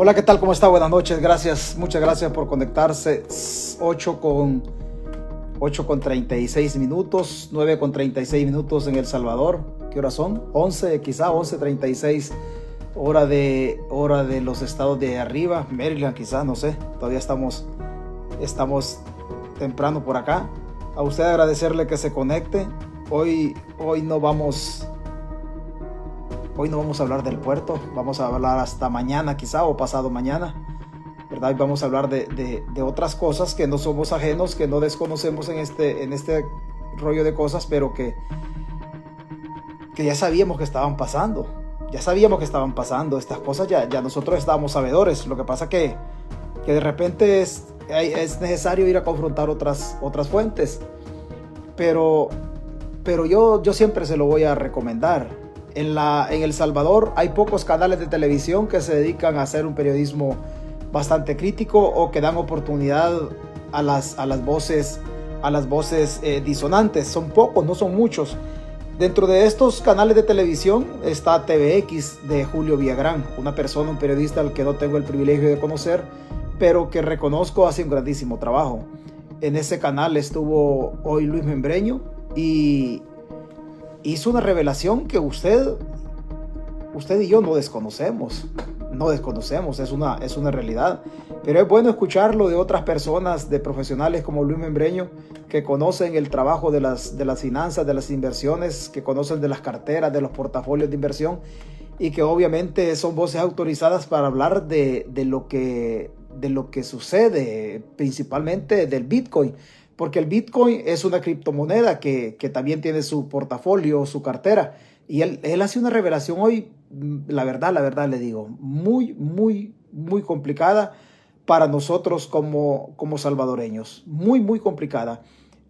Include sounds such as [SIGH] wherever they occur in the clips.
Hola, ¿qué tal? ¿Cómo está? Buenas noches. Gracias, muchas gracias por conectarse. 8 con 8 con 36 minutos, 9 con 36 minutos en El Salvador. ¿Qué horas son? 11, quizá 11.36 hora de hora de los estados de arriba, Maryland quizá, no sé. Todavía estamos estamos temprano por acá. A usted agradecerle que se conecte. Hoy hoy no vamos Hoy no vamos a hablar del puerto, vamos a hablar hasta mañana quizá o pasado mañana. ¿verdad? Y vamos a hablar de, otras cosas que no somos ajenos, que no desconocemos en este, este rollo de cosas, pero que, ya sabíamos que estaban pasando. Ya sabíamos que estaban pasando estas cosas, ya, ya nosotros estábamos sabedores. Lo que pasa que, que de repente es, es necesario ir a confrontar otras, fuentes. Pero, yo siempre se lo voy a recomendar en, la, en El Salvador hay pocos canales de televisión que se dedican a hacer un periodismo bastante crítico o que dan oportunidad a las, a las voces, a las voces eh, disonantes. Son pocos, no son muchos. Dentro de estos canales de televisión está TVX de Julio Villagrán, una persona, un periodista al que no tengo el privilegio de conocer, pero que reconozco hace un grandísimo trabajo. En ese canal estuvo hoy Luis Membreño y, hizo una revelación que usted, usted y yo no desconocemos. No desconocemos, es una, es una realidad. Pero es bueno escucharlo de otras personas, de profesionales como Luis Membreño, que conocen el trabajo de las, de las finanzas, de las inversiones, que conocen de las carteras, de los portafolios de inversión y que obviamente son voces autorizadas para hablar de, de, lo, que, de lo que sucede, principalmente del Bitcoin porque el Bitcoin es una criptomoneda que, también tiene su portafolio, su cartera. Y él, él, hace una revelación hoy, mm, la verdad, la verdad le digo, muy, muy, muy complicada para nosotros como, como salvadoreños. Muy, muy complicada.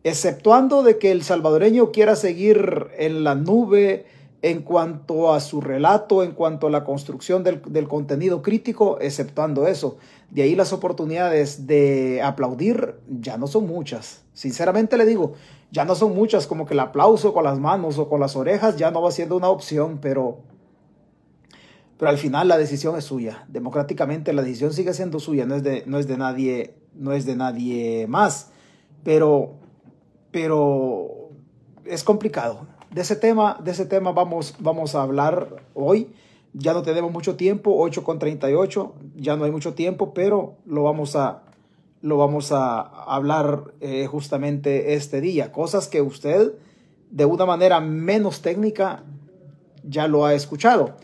Exceptuando de que el salvadoreño quiera seguir en la nube, en cuanto a su relato, en cuanto a la construcción del, contenido crítico, exceptuando eso. De ahí las oportunidades de aplaudir ya no son muchas. Sinceramente le digo, ya no son muchas, como que el aplauso con las manos o con las orejas ya no va siendo una opción, pero, pero al final la decisión es suya. Democráticamente la decisión sigue siendo suya, no es de, no es de, nadie, no es de nadie más. Pero, pero es complicado de ese tema, de ese tema vamos, vamos a hablar hoy. Ya no tenemos mucho tiempo, 8 con 38, ya no hay mucho tiempo, pero lo vamos a, lo vamos a hablar eh, justamente este día. Cosas que usted de una manera menos técnica ya lo ha escuchado.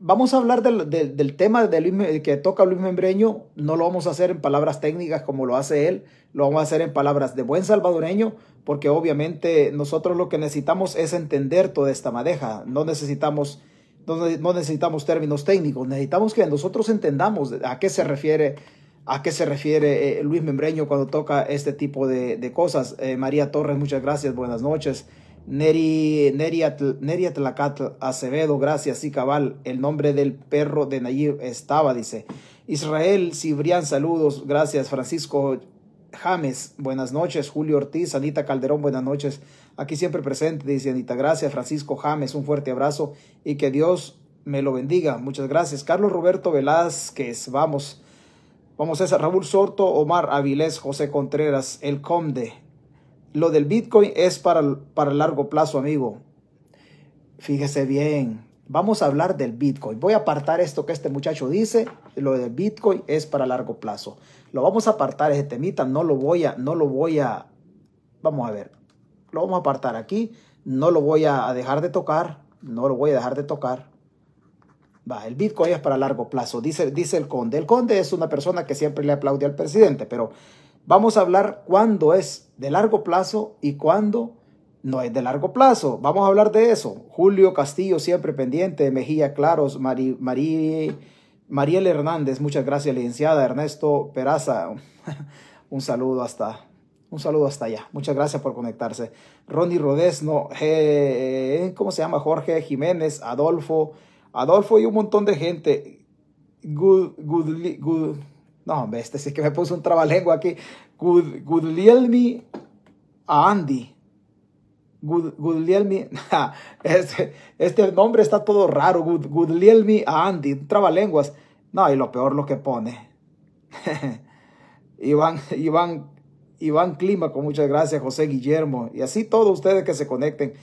Vamos a hablar del, del, tema de que toca Luis Membreño. No lo vamos a hacer en palabras técnicas como lo hace él, lo vamos a hacer en palabras de buen salvadoreño, porque obviamente nosotros lo que necesitamos es entender toda esta madeja. No necesitamos, no, necesitamos términos técnicos, necesitamos que nosotros entendamos a qué se refiere a qué se refiere eh, Luis Membreño cuando toca este tipo de, cosas. Eh, María Torres, muchas gracias, buenas noches. Neri, Neri, Acevedo, gracias, sí, cabal. El nombre del perro de Nayib estaba, dice. Israel Cibrián, saludos, gracias. Francisco James, buenas noches. Julio Ortiz, Anita Calderón, buenas noches. Aquí siempre presente, dice Anita. Gracias, Francisco James, un fuerte abrazo y que Dios me lo bendiga. Muchas gracias. Carlos Roberto Velázquez, vamos. Vamos a Raúl Sorto, Omar Avilés, José Contreras, El Conde, lo del Bitcoin es para, para largo plazo, amigo. Fíjese bien. Vamos a hablar del Bitcoin. Voy a apartar esto que este muchacho dice. Lo del Bitcoin es para largo plazo. Lo vamos a apartar ese temita. No lo voy a, no lo voy a. Vamos a ver. Lo vamos a apartar aquí. No lo voy a dejar de tocar. No lo voy a dejar de tocar. Va, el Bitcoin es para largo plazo, dice, dice el conde. El conde es una persona que siempre le aplaude al presidente, pero Vamos a hablar cuándo es de largo plazo y cuándo no es de largo plazo. Vamos a hablar de eso. Julio Castillo siempre pendiente, Mejía Claros, Mari, Mariel Hernández, muchas gracias, licenciada Ernesto Peraza. [LAUGHS] un saludo hasta un saludo hasta allá. Muchas gracias por conectarse. Ronnie Rodesno, ¿cómo se llama? Jorge Jiménez, Adolfo, Adolfo y un montón de gente. Good, good, good, no, hombre, este sí que me puso un trabalengua aquí. Gudlielmi a Andy. Gudlielmi. [LAUGHS] Este, este nombre está todo raro. Gudlielmi a Andy. Trabalenguas. No, y lo peor lo que pone. [LAUGHS] Iván, Iván, Iván Clima, con muchas gracias, José Guillermo, y así todos ustedes que se conecten.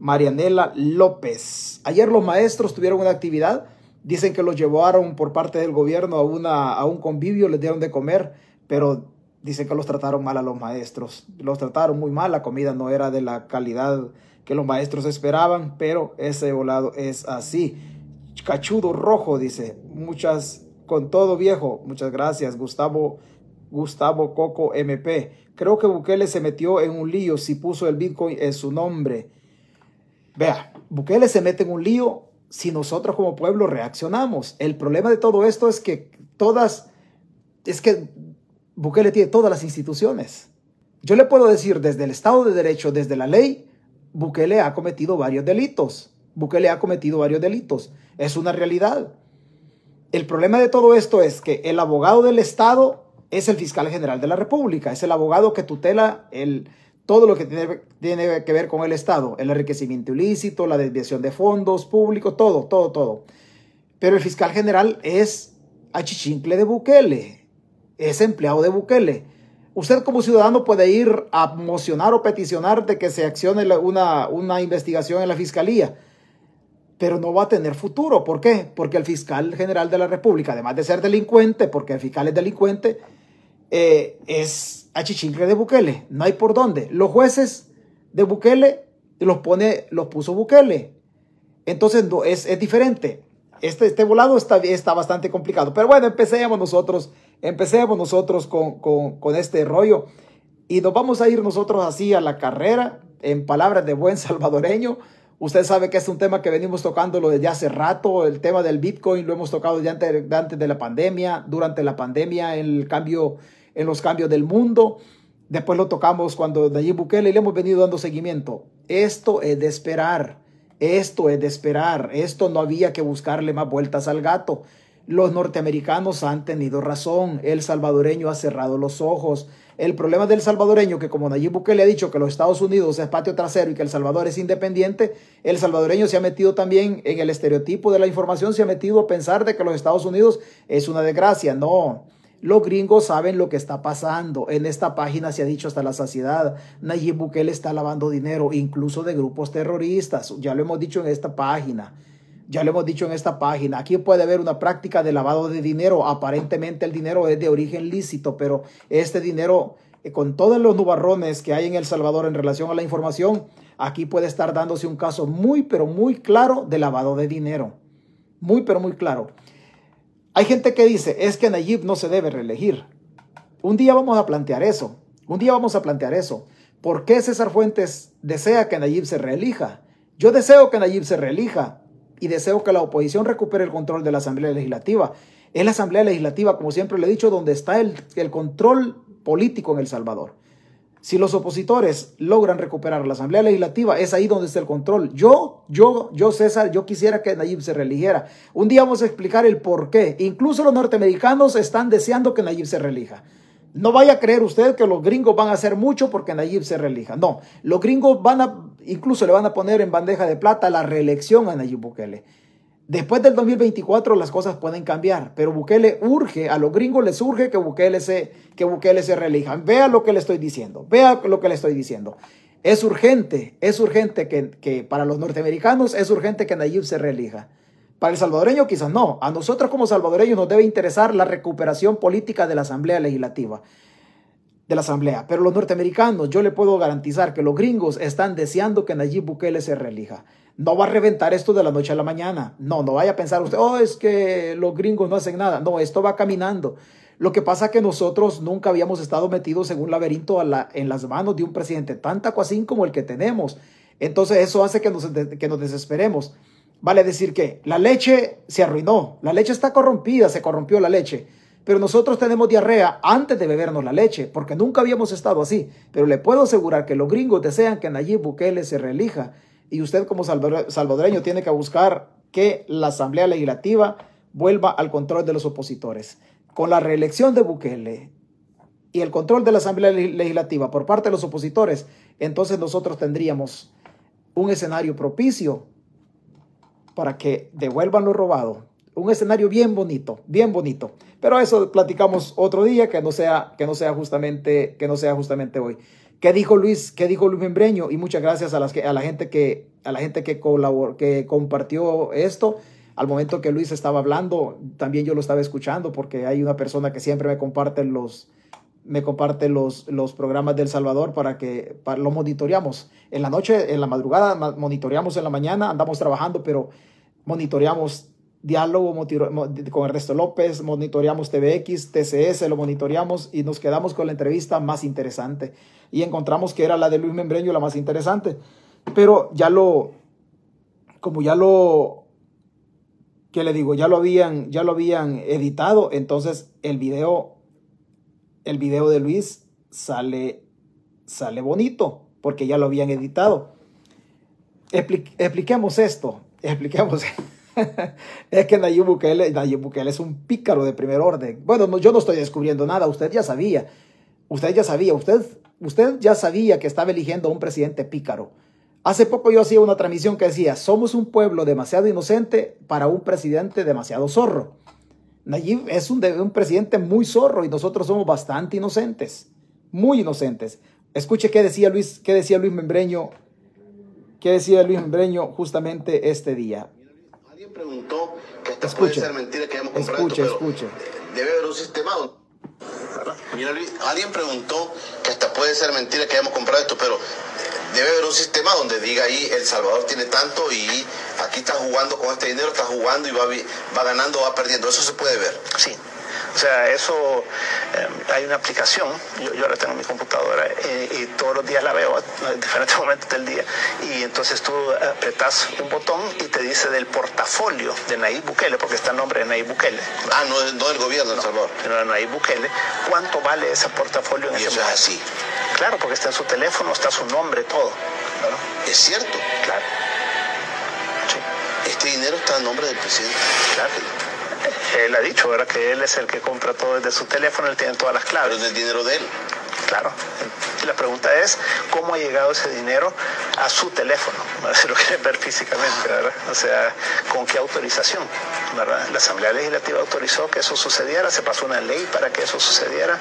Marianela López. Ayer los maestros tuvieron una actividad. Dicen que los llevaron por parte del gobierno a, una, a un convivio, les dieron de comer, pero dicen que los trataron mal a los maestros. Los trataron muy mal, la comida no era de la calidad que los maestros esperaban, pero ese volado es así. Cachudo rojo, dice. Muchas, con todo viejo. Muchas gracias, Gustavo, Gustavo Coco MP. Creo que Bukele se metió en un lío si puso el Bitcoin en su nombre. Vea, Bukele se mete en un lío si nosotros como pueblo reaccionamos. El problema de todo esto es que todas, es que Bukele tiene todas las instituciones. Yo le puedo decir desde el Estado de Derecho, desde la ley, Bukele ha cometido varios delitos. Bukele ha cometido varios delitos. Es una realidad. El problema de todo esto es que el abogado del Estado es el fiscal general de la República, es el abogado que tutela el, todo lo que tiene, tiene que ver con el Estado, el enriquecimiento ilícito, la desviación de fondos públicos, todo, todo, todo. Pero el fiscal general es achichincle de Bukele, es empleado de Bukele. Usted como ciudadano puede ir a mocionar o peticionar de que se accione una, una investigación en la fiscalía, pero no va a tener futuro. ¿Por qué? Porque el fiscal general de la República, además de ser delincuente, porque el fiscal es delincuente, eh, es achichincle de Bukele. No hay por dónde. Los jueces de Bukele los pone, los puso Bukele. Entonces no, es, es diferente. Este, este volado está, está bastante complicado. Pero bueno, empecemos nosotros, empecemos nosotros con, con, con este rollo. Y nos vamos a ir nosotros así a la carrera, en palabras de buen [LAUGHS] salvadoreño. Usted sabe que es un tema que venimos tocándolo desde hace rato, el tema del Bitcoin lo hemos tocado ya antes, de la pandemia, durante la pandemia, el cambio en los cambios del mundo. Después lo tocamos cuando Nayib Bukele y le hemos venido dando seguimiento. Esto es de esperar. Esto es de esperar. Esto no había que buscarle más vueltas al gato. Los norteamericanos han tenido razón. El salvadoreño ha cerrado los ojos. El problema del salvadoreño, que como Nayib Bukele ha dicho que los Estados Unidos es patio trasero y que El Salvador es independiente, el salvadoreño se ha metido también en el estereotipo de la información, se ha metido a pensar de que los Estados Unidos es una desgracia. No, los gringos saben lo que está pasando. En esta página se ha dicho hasta la saciedad. Nayib Bukele está lavando dinero, incluso de grupos terroristas. Ya lo hemos dicho en esta página. Ya lo hemos dicho en esta página. Aquí puede haber una práctica de lavado de dinero. Aparentemente el dinero es de origen lícito, pero este dinero, eh, con todos los nubarrones que hay en El Salvador en relación a la información, aquí puede estar dándose un caso muy, pero muy claro de lavado de dinero. Muy, pero muy claro. Hay gente que dice, es que Nayib no se debe reelegir. Un día vamos a plantear eso. Un día vamos a plantear eso. ¿Por qué César Fuentes desea que Nayib se reelija? Yo deseo que Nayib se reelija y deseo que la oposición recupere el control de la Asamblea Legislativa. Es la Asamblea Legislativa, como siempre le he dicho, donde está el, el control político en El Salvador. Si los opositores logran recuperar la Asamblea Legislativa, es ahí donde está el control. Yo, yo, yo, César, yo quisiera que Nayib se reeligiera. Un día vamos a explicar el por qué. Incluso los norteamericanos están deseando que Nayib se reelija. No vaya a creer usted que los gringos van a hacer mucho porque Nayib se reelija. No, los gringos van a, incluso le van a poner en bandeja de plata la reelección a Nayib Bukele. Después del 2024 las cosas pueden cambiar, pero Bukele urge, a los gringos les urge que Bukele se, que Bukele se reelija. Vea lo que le estoy diciendo, vea lo que le estoy diciendo. Es urgente, es urgente que, que para los norteamericanos es urgente que Nayib se reelija. Para el salvadoreño quizás no. A nosotros como salvadoreños nos debe interesar la recuperación política de la Asamblea Legislativa de la Asamblea. Pero los norteamericanos, yo le puedo garantizar que los gringos están deseando que Nayib Bukele se reelija. No va a reventar esto de la noche a la mañana. No, no vaya a pensar usted, oh, es que los gringos no hacen nada. No, esto va caminando. Lo que pasa es que nosotros nunca habíamos estado metidos en un laberinto en las manos de un presidente tan tacuacín como el que tenemos. Entonces eso hace que nos, que nos desesperemos. Vale decir que la leche se arruinó, la leche está corrompida, se corrompió la leche. Pero nosotros tenemos diarrea antes de bebernos la leche, porque nunca habíamos estado así. Pero le puedo asegurar que los gringos desean que Nayib Bukele se reelija. Y usted como salvadoreño tiene que buscar que la Asamblea Legislativa vuelva al control de los opositores. Con la reelección de Bukele y el control de la Asamblea Legislativa por parte de los opositores, entonces nosotros tendríamos un escenario propicio para que devuelvan lo robado, un escenario bien bonito, bien bonito. Pero eso platicamos otro día, que no sea, que no sea justamente, que no sea justamente hoy. ¿Qué dijo Luis? ¿Qué dijo Luis Membreño? Y muchas gracias a, las a la gente que, a la gente que, colaboró, que compartió esto. Al momento que Luis estaba hablando, también yo lo estaba escuchando porque hay una persona que siempre me comparte los, me comparte los, los programas del Salvador para que para, lo monitoreamos. En la noche, en la madrugada, monitoreamos en la mañana, andamos trabajando, pero monitoreamos diálogo con Ernesto López, monitoreamos TVX, TCS, lo monitoreamos y nos quedamos con la entrevista más interesante. Y encontramos que era la de Luis Membreño la más interesante. Pero ya lo, como ya lo, ¿qué le digo? Ya lo habían, ya lo habían editado, entonces el video, el video de Luis sale, sale bonito, porque ya lo habían editado. expliquemos esto, expliquemos [LAUGHS] es que Nayib Bukele, es un pícaro de primer orden. Bueno, yo no estoy descubriendo nada, usted ya sabía. Usted ya sabía, usted, usted ya sabía que estaba eligiendo a un presidente pícaro. Hace poco yo hacía una transmisión que decía, somos un pueblo demasiado inocente para un presidente demasiado zorro. Nayib es un, un presidente muy zorro y nosotros somos bastante inocentes, muy inocentes. Escuche qué decía Luis, qué decía Luis Membreño, qué decía Luis Membreño justamente este día preguntó que esta puede ser mentira que hayamos comprado escuche, esto, pero escuche. debe haber un sistema Mira Luis, alguien preguntó que hasta puede ser mentira que hayamos comprado esto, pero debe haber un sistema donde diga ahí El Salvador tiene tanto y aquí está jugando con este dinero, está jugando y va, va ganando, va perdiendo. Eso se puede ver. Sí, o sea, eso, eh, hay una aplicación, yo, yo ahora tengo mi computadora eh, y todos los días la veo en diferentes [LAUGHS] momentos del día y entonces tú apretas un botón y te dice del portafolio de Nayib Bukele, porque está el nombre de Nayib Bukele. Ah, no, no del gobierno de El Salvador. No, de Nayib Bukele. ¿Cuánto vale ese portafolio en y eso es así. Claro, porque está en su teléfono, está su nombre, todo. Es cierto. Claro. Este dinero está en nombre del presidente. Claro él ha dicho, ¿verdad? Que él es el que compra todo desde su teléfono, él tiene todas las claves. Pero es el dinero de él. Claro. La pregunta es, ¿cómo ha llegado ese dinero a su teléfono? [LAUGHS] Si lo quieren ver físicamente, ¿verdad? O sea, ¿con qué autorización? ¿verdad? La Asamblea Legislativa autorizó que eso sucediera, se pasó una ley para que eso sucediera.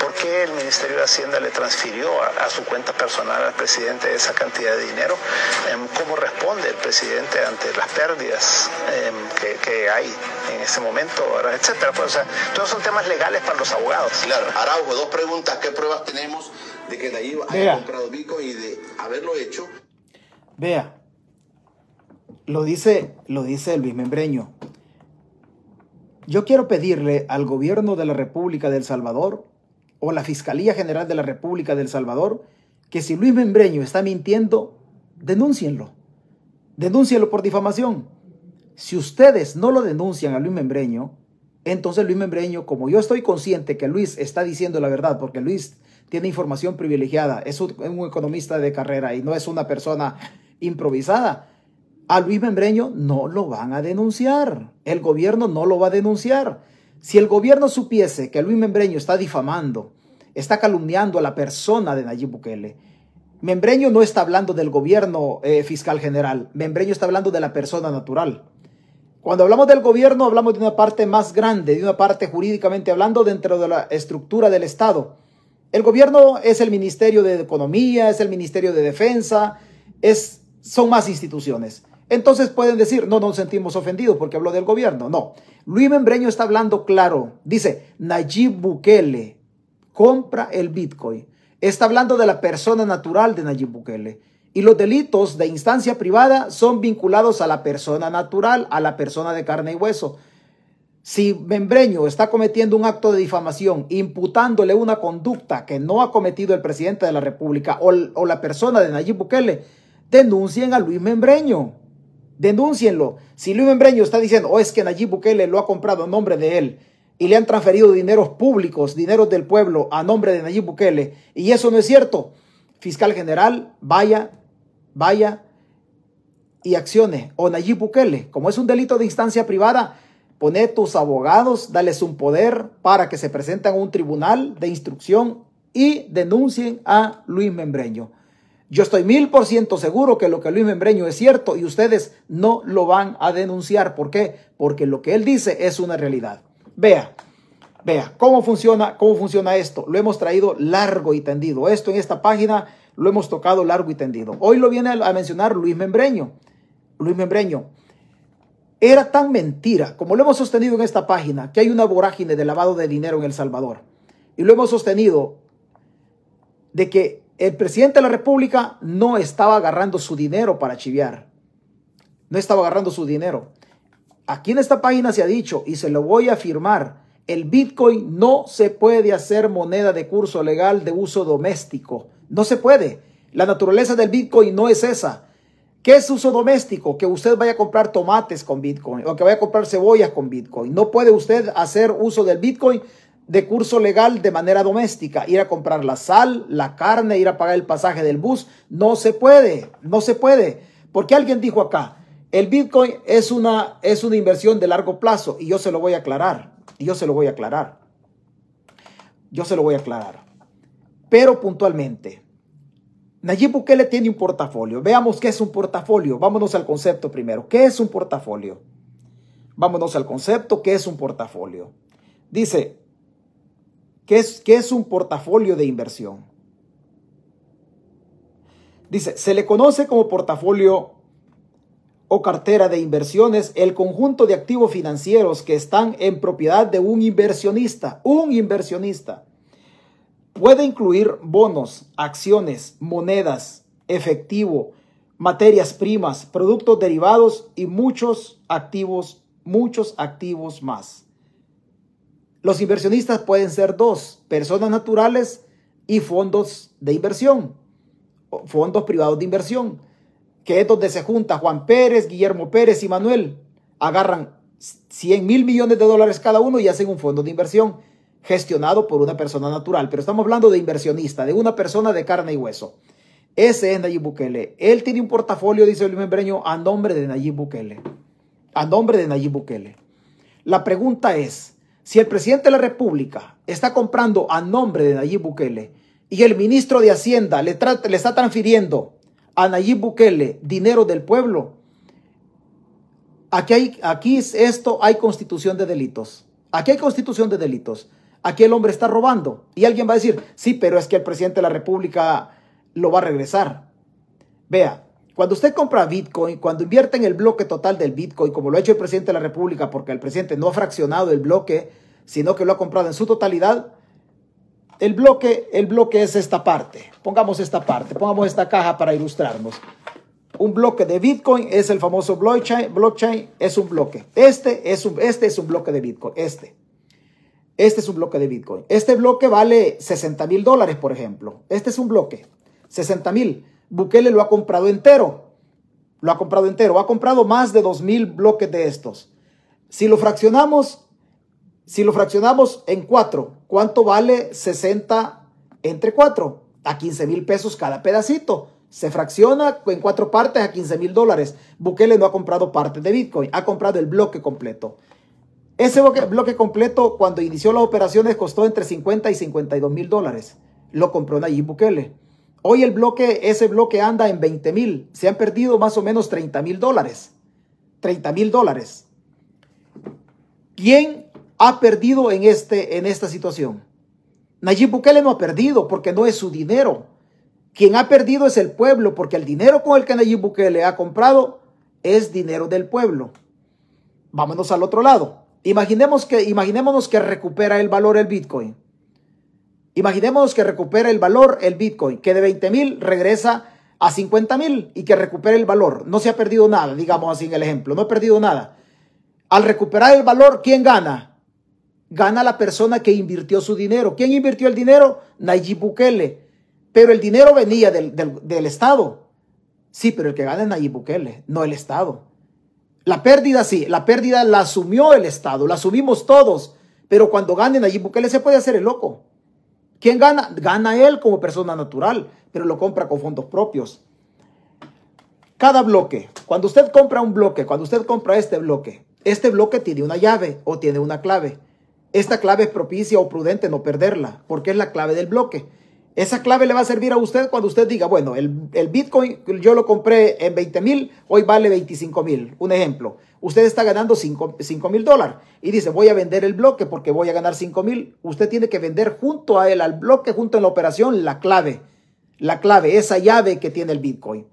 ¿Por qué el Ministerio de Hacienda le transfirió a, su cuenta personal al presidente esa cantidad de dinero? Em, ¿Cómo responde el presidente ante las pérdidas em, que, hay en ese momento, etcétera? Pues, o sea, todos son temas legales para los abogados. Claro, Araujo, dos preguntas, ¿qué pruebas tenemos de que Nayib haya comprado Bitcoin y de haberlo hecho? Vea, lo dice, lo dice Luis Membreño. Yo quiero pedirle al gobierno de la República del Salvador o la Fiscalía General de la República del Salvador que si Luis Membreño está mintiendo, denúncienlo. Denúncienlo por difamación. Si ustedes no lo denuncian a Luis Membreño, entonces Luis Membreño, como yo estoy consciente que Luis está diciendo la verdad, porque Luis tiene información privilegiada, es un, economista de carrera y no es una persona improvisada, a Luis Membreño no lo van a denunciar. El gobierno no lo va a denunciar. Si el gobierno supiese que Luis Membreño está difamando, está calumniando a la persona de Nayib Bukele, Membreño no está hablando del gobierno eh, fiscal general, Membreño está hablando de la persona natural. Cuando hablamos del gobierno, hablamos de una parte más grande, de una parte jurídicamente hablando dentro de la estructura del Estado. El gobierno es el Ministerio de Economía, es el Ministerio de Defensa, es, son más instituciones. Entonces pueden decir, no nos sentimos ofendidos porque habló del gobierno. No, Luis Membreño está hablando claro. Dice, Nayib Bukele compra el Bitcoin. Está hablando de la persona natural de Nayib Bukele. Y los delitos de instancia privada son vinculados a la persona natural, a la persona de carne y hueso. Si Membreño está cometiendo un acto de difamación, imputándole una conducta que no ha cometido el presidente de la República o, o la persona de Nayib Bukele, denuncien a Luis Membreño denúncienlo. Si Luis Membreño está diciendo, oh, es que Nayib Bukele lo ha comprado a nombre de él y le han transferido dineros públicos, dineros del pueblo a nombre de Nayib Bukele, y eso no es cierto, fiscal general, vaya, vaya y accione. O Nayib Bukele, como es un delito de instancia privada, pone tus abogados, dales un poder para que se presenten a un tribunal de instrucción y denuncien a Luis Membreño. Yo estoy mil por ciento seguro que lo que Luis Membreño es cierto y ustedes no lo van a denunciar. ¿Por qué? Porque lo que él dice es una realidad. Vea, vea cómo funciona, cómo funciona esto. Lo hemos traído largo y tendido. Esto en esta página lo hemos tocado largo y tendido. Hoy lo viene a mencionar Luis Membreño. Luis Membreño. Era tan mentira, como lo hemos sostenido en esta página, que hay una vorágine de lavado de dinero en El Salvador. Y lo hemos sostenido de que el presidente de la República no estaba agarrando su dinero para chiviar. No estaba agarrando su dinero. Aquí en esta página se ha dicho, y se lo voy a afirmar, el Bitcoin no se puede hacer moneda de curso legal de uso doméstico. No se puede. La naturaleza del Bitcoin no es esa. ¿Qué es uso doméstico? Que usted vaya a comprar tomates con Bitcoin o que vaya a comprar cebollas con Bitcoin. No puede usted hacer uso del Bitcoin de curso legal de manera doméstica, ir a comprar la sal, la carne, ir a pagar el pasaje del bus. No se puede, no se puede. Porque alguien dijo acá, el Bitcoin es una, es una inversión de largo plazo y yo se lo voy a aclarar. Yo se lo voy a aclarar. Yo se lo voy a aclarar. Pero puntualmente, Nayib Bukele tiene un portafolio. Veamos qué es un portafolio. Vámonos al concepto primero. ¿Qué es un portafolio? Vámonos al concepto. ¿Qué es un portafolio? Dice, ¿Qué es, es un portafolio de inversión? Dice, se le conoce como portafolio o cartera de inversiones el conjunto de activos financieros que están en propiedad de un inversionista. Un inversionista puede incluir bonos, acciones, monedas, efectivo, materias primas, productos derivados y muchos activos, muchos activos más. Los inversionistas pueden ser dos, personas naturales y fondos de inversión, fondos privados de inversión, que es donde se junta Juan Pérez, Guillermo Pérez y Manuel. Agarran 100 mil millones de dólares cada uno y hacen un fondo de inversión gestionado por una persona natural. Pero estamos hablando de inversionista, de una persona de carne y hueso. Ese es Nayib Bukele. Él tiene un portafolio, dice Luis Membreño, a nombre de Nayib Bukele. A nombre de Nayib Bukele. La pregunta es, si el presidente de la República está comprando a nombre de Nayib Bukele y el ministro de Hacienda le, está transfiriendo a Nayib Bukele dinero del pueblo, aquí, hay, aquí es esto, hay constitución de delitos. Aquí hay constitución de delitos. Aquí el hombre está robando. Y alguien va a decir, sí, pero es que el presidente de la República lo va a regresar. Vea, cuando usted compra Bitcoin, cuando invierte en el bloque total del Bitcoin, como lo ha hecho el presidente de la República, porque el presidente no ha fraccionado el bloque, sino que lo ha comprado en su totalidad, el bloque, el bloque es esta parte. Pongamos esta parte, pongamos esta caja para ilustrarnos. Un bloque de Bitcoin es el famoso blockchain, blockchain es un bloque. Este es un, este es un bloque de Bitcoin, este. Este es un bloque de Bitcoin. Este bloque vale 60 mil dólares, por ejemplo. Este es un bloque, 60 mil. Bukele lo ha comprado entero. Lo ha comprado entero. Ha comprado más de 2.000 bloques de estos. Si lo fraccionamos, si lo fraccionamos en cuatro, ¿cuánto vale 60 entre 4? A 15 mil pesos cada pedacito. Se fracciona en cuatro partes a 15 mil dólares. Bukele no ha comprado parte de Bitcoin, ha comprado el bloque completo. Ese bloque, completo, cuando inició las operaciones, costó entre 50 y 52 mil dólares. Lo compró Nayib Bukele. Hoy el bloque, ese bloque anda en 20 mil. Se han perdido más o menos 30 mil dólares. 30 mil dólares. ¿Quién ha perdido en, este, en esta situación? Nayib Bukele no ha perdido porque no es su dinero. Quien ha perdido es el pueblo porque el dinero con el que Nayib Bukele ha comprado es dinero del pueblo. Vámonos al otro lado. Imaginemos que, imaginémonos que recupera el valor el Bitcoin. Imaginemos que recupera el valor el Bitcoin, que de 20 mil regresa a 50 mil y que recupere el valor. No se ha perdido nada, digamos así en el ejemplo, no ha perdido nada. Al recuperar el valor, ¿quién gana? Gana la persona que invirtió su dinero. ¿Quién invirtió el dinero? Nayib Bukele. Pero el dinero venía del, del Estado. Sí, pero el que gana es Nayib Bukele, no el Estado. La pérdida sí, la pérdida la asumió el Estado, la asumimos todos. Pero cuando gane Nayib Bukele se puede hacer el loco. ¿Quién gana? Gana él como persona natural, pero lo compra con fondos propios. Cada bloque, cuando usted compra un bloque, cuando usted compra este bloque, este bloque tiene una llave o tiene una clave. Esta clave es propicia o prudente no perderla, porque es la clave del bloque. Esa clave le va a servir a usted cuando usted diga, bueno, el, Bitcoin yo lo compré en 20 mil, hoy vale 25 mil. Un ejemplo, usted está ganando 5 mil dólares y dice, voy a vender el bloque porque voy a ganar 5 mil. Usted tiene que vender junto a él, al bloque, junto en la operación, la clave. La clave, esa llave que tiene el Bitcoin.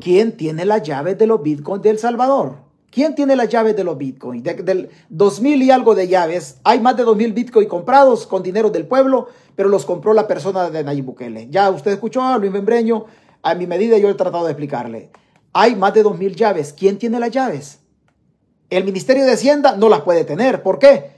¿Quién tiene la llave de los Bitcoins de El Salvador? ¿Quién tiene las llaves de los Bitcoin? del 2000 y algo de llaves. Hay más de 2000 Bitcoin comprados con dinero del pueblo, pero los compró la persona de Nayib Bukele. Ya usted escuchó a Luis Membreño, a mi medida yo he tratado de explicarle. Hay más de 2000 llaves. ¿Quién tiene las llaves? El Ministerio de Hacienda no las puede tener. ¿Por qué?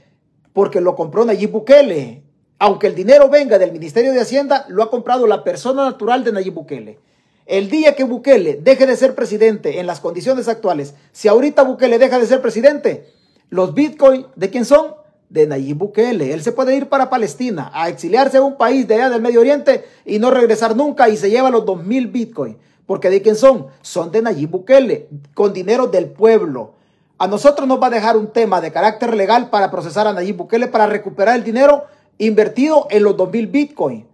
Porque lo compró Nayib Bukele. Aunque el dinero venga del Ministerio de Hacienda, lo ha comprado la persona natural de Nayib Bukele. El día que Bukele deje de ser presidente en las condiciones actuales, si ahorita Bukele deja de ser presidente, los bitcoins, ¿de quién son? De Nayib Bukele. Él se puede ir para Palestina a exiliarse a un país de allá del Medio Oriente y no regresar nunca y se lleva los 2000 bitcoins. Porque ¿de quién son? Son de Nayib Bukele, con dinero del pueblo. A nosotros nos va a dejar un tema de carácter legal para procesar a Nayib Bukele para recuperar el dinero invertido en los 2000 bitcoins.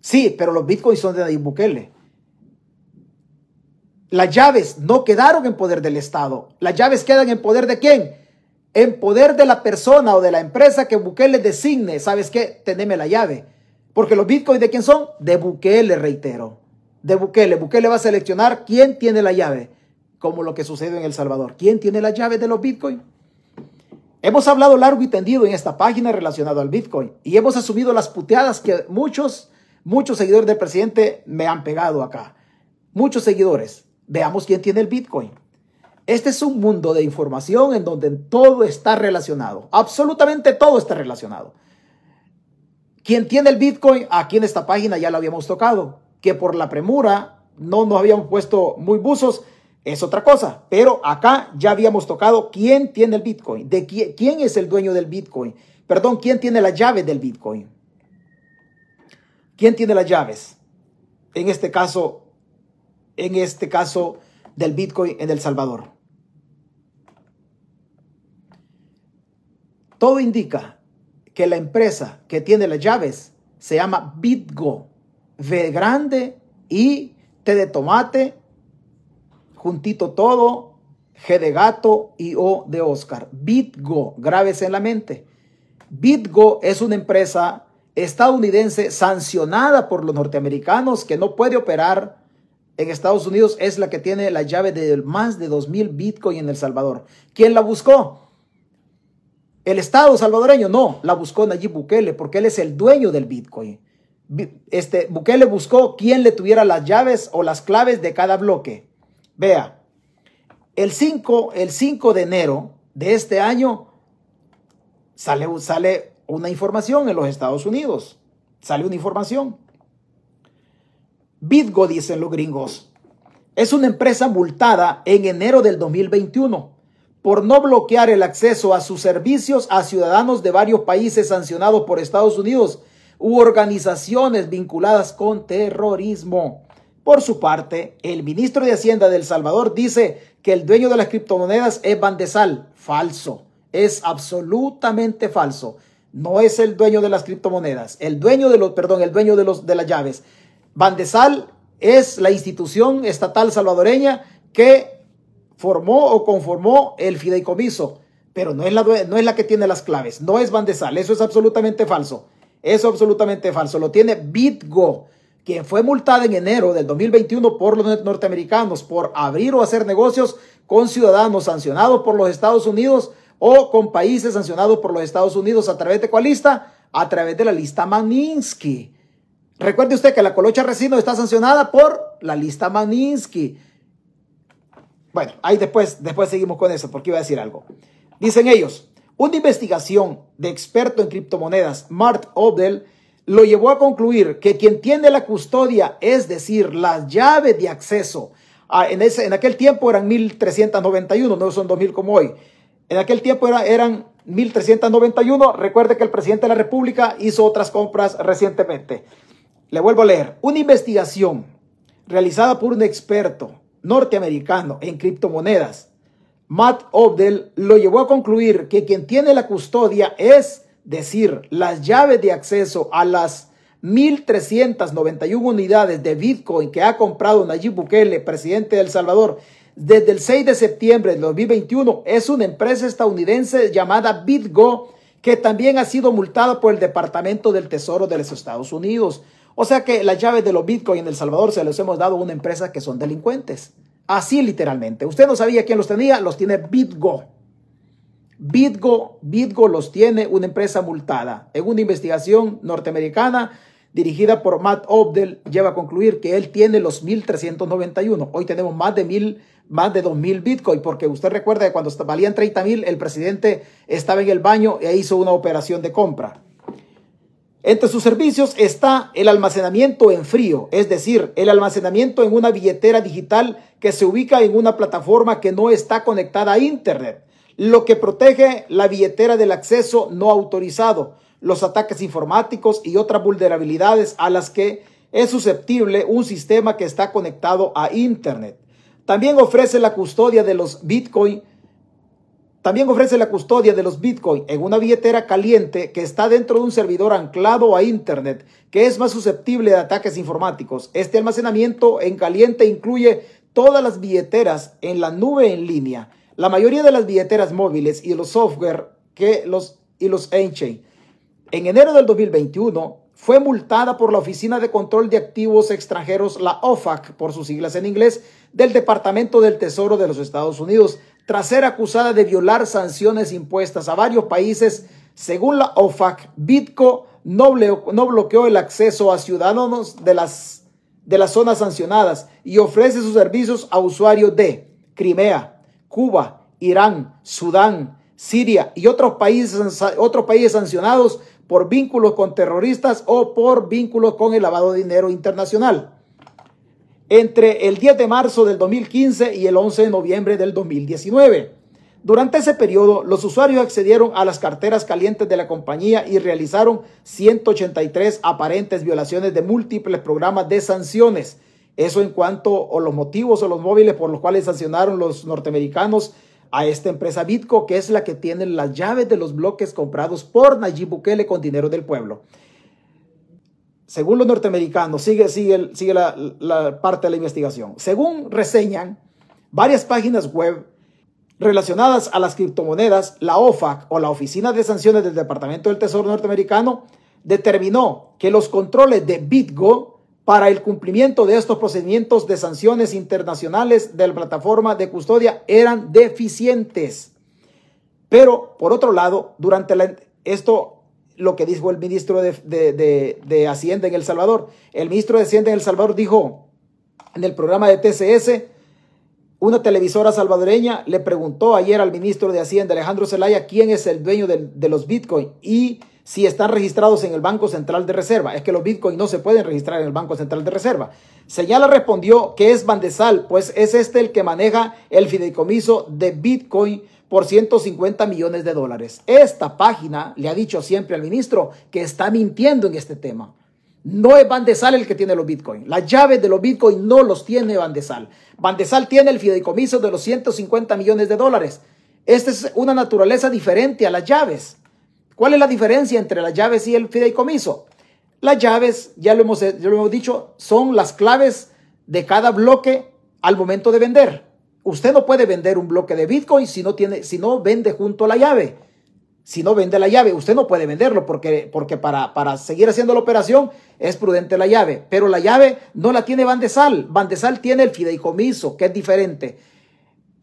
Sí, pero los bitcoins son de Nayib Bukele. Las llaves no quedaron en poder del Estado. Las llaves quedan en poder de quién? En poder de la persona o de la empresa que Bukele designe. ¿Sabes qué? Teneme la llave. Porque los bitcoins de quién son? De Bukele, reitero. De Bukele. Bukele va a seleccionar quién tiene la llave. Como lo que sucede en El Salvador. ¿Quién tiene la llave de los bitcoins? Hemos hablado largo y tendido en esta página relacionado al Bitcoin y hemos asumido las puteadas que muchos, muchos seguidores del presidente me han pegado acá. Muchos seguidores. Veamos quién tiene el Bitcoin. Este es un mundo de información en donde todo está relacionado. Absolutamente todo está relacionado. Quien tiene el Bitcoin, aquí en esta página ya lo habíamos tocado, que por la premura no nos habíamos puesto muy buzos, es otra cosa. Pero acá ya habíamos tocado quién tiene el Bitcoin, de quién, quién es el dueño del Bitcoin. Perdón, quién tiene la llave del Bitcoin. ¿Quién tiene las llaves? En este caso, en este caso del Bitcoin en El Salvador. Todo indica que la empresa que tiene las llaves se llama BitGo, V grande y T de tomate, juntito todo, G de gato y O de Oscar. BitGo, grábese en la mente. BitGo es una empresa estadounidense sancionada por los norteamericanos que no puede operar en Estados Unidos es la que tiene la llave de más de 2.000 Bitcoin en El Salvador. ¿Quién la buscó? ¿El Estado salvadoreño? No, la buscó Nayib Bukele porque él es el dueño del Bitcoin. Este, Bukele buscó quién le tuviera las llaves o las claves de cada bloque. Vea, el 5, el 5 de enero de este año sale, sale una información en los Estados Unidos. Sale una información Bitgo, dicen los gringos, es una empresa multada en enero del 2021 por no bloquear el acceso a sus servicios a ciudadanos de varios países sancionados por Estados Unidos u organizaciones vinculadas con terrorismo. Por su parte, el ministro de Hacienda de El Salvador dice que el dueño de las criptomonedas es Bandesal. Falso. Es absolutamente falso. No es el dueño de las criptomonedas. El dueño de los, perdón, el dueño de los de las llaves Bandesal es la institución estatal salvadoreña que formó o conformó el fideicomiso, pero no es la, no es la que tiene las claves, no es Bandesal, eso es absolutamente falso. Eso es absolutamente falso. Lo tiene BitGo, quien fue multada en enero del 2021 por los norteamericanos por abrir o hacer negocios con ciudadanos sancionados por los Estados Unidos o con países sancionados por los Estados Unidos a través de cuál lista? A través de la lista Maninsky. Recuerde usted que la colocha resino está sancionada por la lista Maninsky. Bueno, ahí después, después seguimos con eso porque iba a decir algo. Dicen ellos, una investigación de experto en criptomonedas, Mart Odell, lo llevó a concluir que quien tiene la custodia, es decir, las llaves de acceso, en, ese, en aquel tiempo eran 1391, no son 2000 como hoy. En aquel tiempo era, eran 1391. Recuerde que el presidente de la República hizo otras compras recientemente. Le vuelvo a leer. Una investigación realizada por un experto norteamericano en criptomonedas, Matt Obdell, lo llevó a concluir que quien tiene la custodia es decir, las llaves de acceso a las 1.391 unidades de Bitcoin que ha comprado Nayib Bukele, presidente de El Salvador, desde el 6 de septiembre de 2021 es una empresa estadounidense llamada BitGo que también ha sido multada por el Departamento del Tesoro de los Estados Unidos. O sea que las llaves de los Bitcoin en El Salvador se los hemos dado a una empresa que son delincuentes. Así literalmente. Usted no sabía quién los tenía, los tiene BitGo. BitGo, BitGo los tiene una empresa multada. En una investigación norteamericana dirigida por Matt Obdel, lleva a concluir que él tiene los 1.391. Hoy tenemos más de mil más de 2.000 Bitcoin, porque usted recuerda que cuando valían 30.000, el presidente estaba en el baño e hizo una operación de compra. Entre sus servicios está el almacenamiento en frío, es decir, el almacenamiento en una billetera digital que se ubica en una plataforma que no está conectada a Internet, lo que protege la billetera del acceso no autorizado, los ataques informáticos y otras vulnerabilidades a las que es susceptible un sistema que está conectado a Internet. También ofrece la custodia de los Bitcoin. También ofrece la custodia de los Bitcoin en una billetera caliente que está dentro de un servidor anclado a Internet, que es más susceptible de ataques informáticos. Este almacenamiento en caliente incluye todas las billeteras en la nube en línea, la mayoría de las billeteras móviles y los software que los, y los En enero del 2021, fue multada por la Oficina de Control de Activos Extranjeros, la OFAC, por sus siglas en inglés, del Departamento del Tesoro de los Estados Unidos, tras ser acusada de violar sanciones impuestas a varios países. Según la OFAC, Bitco no, bloqueó el acceso a ciudadanos de las, de las zonas sancionadas y ofrece sus servicios a usuarios de Crimea, Cuba, Irán, Sudán, Siria y otros países, otros países sancionados por vínculos con terroristas o por vínculos con el lavado de dinero internacional. Entre el 10 de marzo del 2015 y el 11 de noviembre del 2019. Durante ese periodo, los usuarios accedieron a las carteras calientes de la compañía y realizaron 183 aparentes violaciones de múltiples programas de sanciones. Eso en cuanto a los motivos o los móviles por los cuales sancionaron los norteamericanos a esta empresa Bitco, que es la que tiene las llaves de los bloques comprados por Nayib Bukele con dinero del pueblo. Según los norteamericanos, sigue, sigue, sigue la, la parte de la investigación. Según reseñan varias páginas web relacionadas a las criptomonedas, la OFAC o la Oficina de Sanciones del Departamento del Tesoro norteamericano determinó que los controles de BitGo para el cumplimiento de estos procedimientos de sanciones internacionales de la plataforma de custodia eran deficientes. Pero, por otro lado, durante la, esto, lo que dijo el ministro de, de, Hacienda en El Salvador, el ministro de Hacienda en El Salvador dijo en el programa de TCS, una televisora salvadoreña le preguntó ayer al ministro de Hacienda, Alejandro Zelaya, quién es el dueño de, de los Bitcoin y si están registrados en el Banco Central de Reserva. Es que los Bitcoin no se pueden registrar en el Banco Central de Reserva. Señala respondió que es Bandesal, pues es este el que maneja el fideicomiso de Bitcoin por 150 millones de dólares. Esta página le ha dicho siempre al ministro que está mintiendo en este tema. No es Bandesal el que tiene los Bitcoin. Las llaves de los Bitcoin no los tiene Bandesal. Bandesal tiene el fideicomiso de los 150 millones de dólares. Esta es una naturaleza diferente a las llaves. ¿Cuál es la diferencia entre las llaves y el fideicomiso? Las llaves, ya lo hemos, ya lo hemos dicho, son las claves de cada bloque al momento de vender. Usted no puede vender un bloque de Bitcoin si no, tiene, si no vende junto a la llave. Si no vende la llave, usted no puede venderlo porque, porque para, para seguir haciendo la operación es prudente la llave. Pero la llave no la tiene Bandesal. Bandesal tiene el fideicomiso, que es diferente.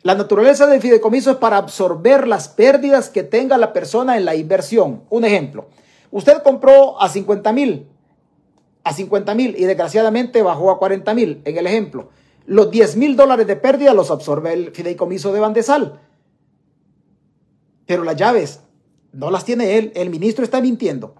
La naturaleza del fideicomiso es para absorber las pérdidas que tenga la persona en la inversión. Un ejemplo, usted compró a 50 mil, a 50 mil y desgraciadamente bajó a 40 mil. En el ejemplo, los 10 mil dólares de pérdida los absorbe el fideicomiso de Bandesal. Pero las llaves no las tiene él. El ministro está mintiendo.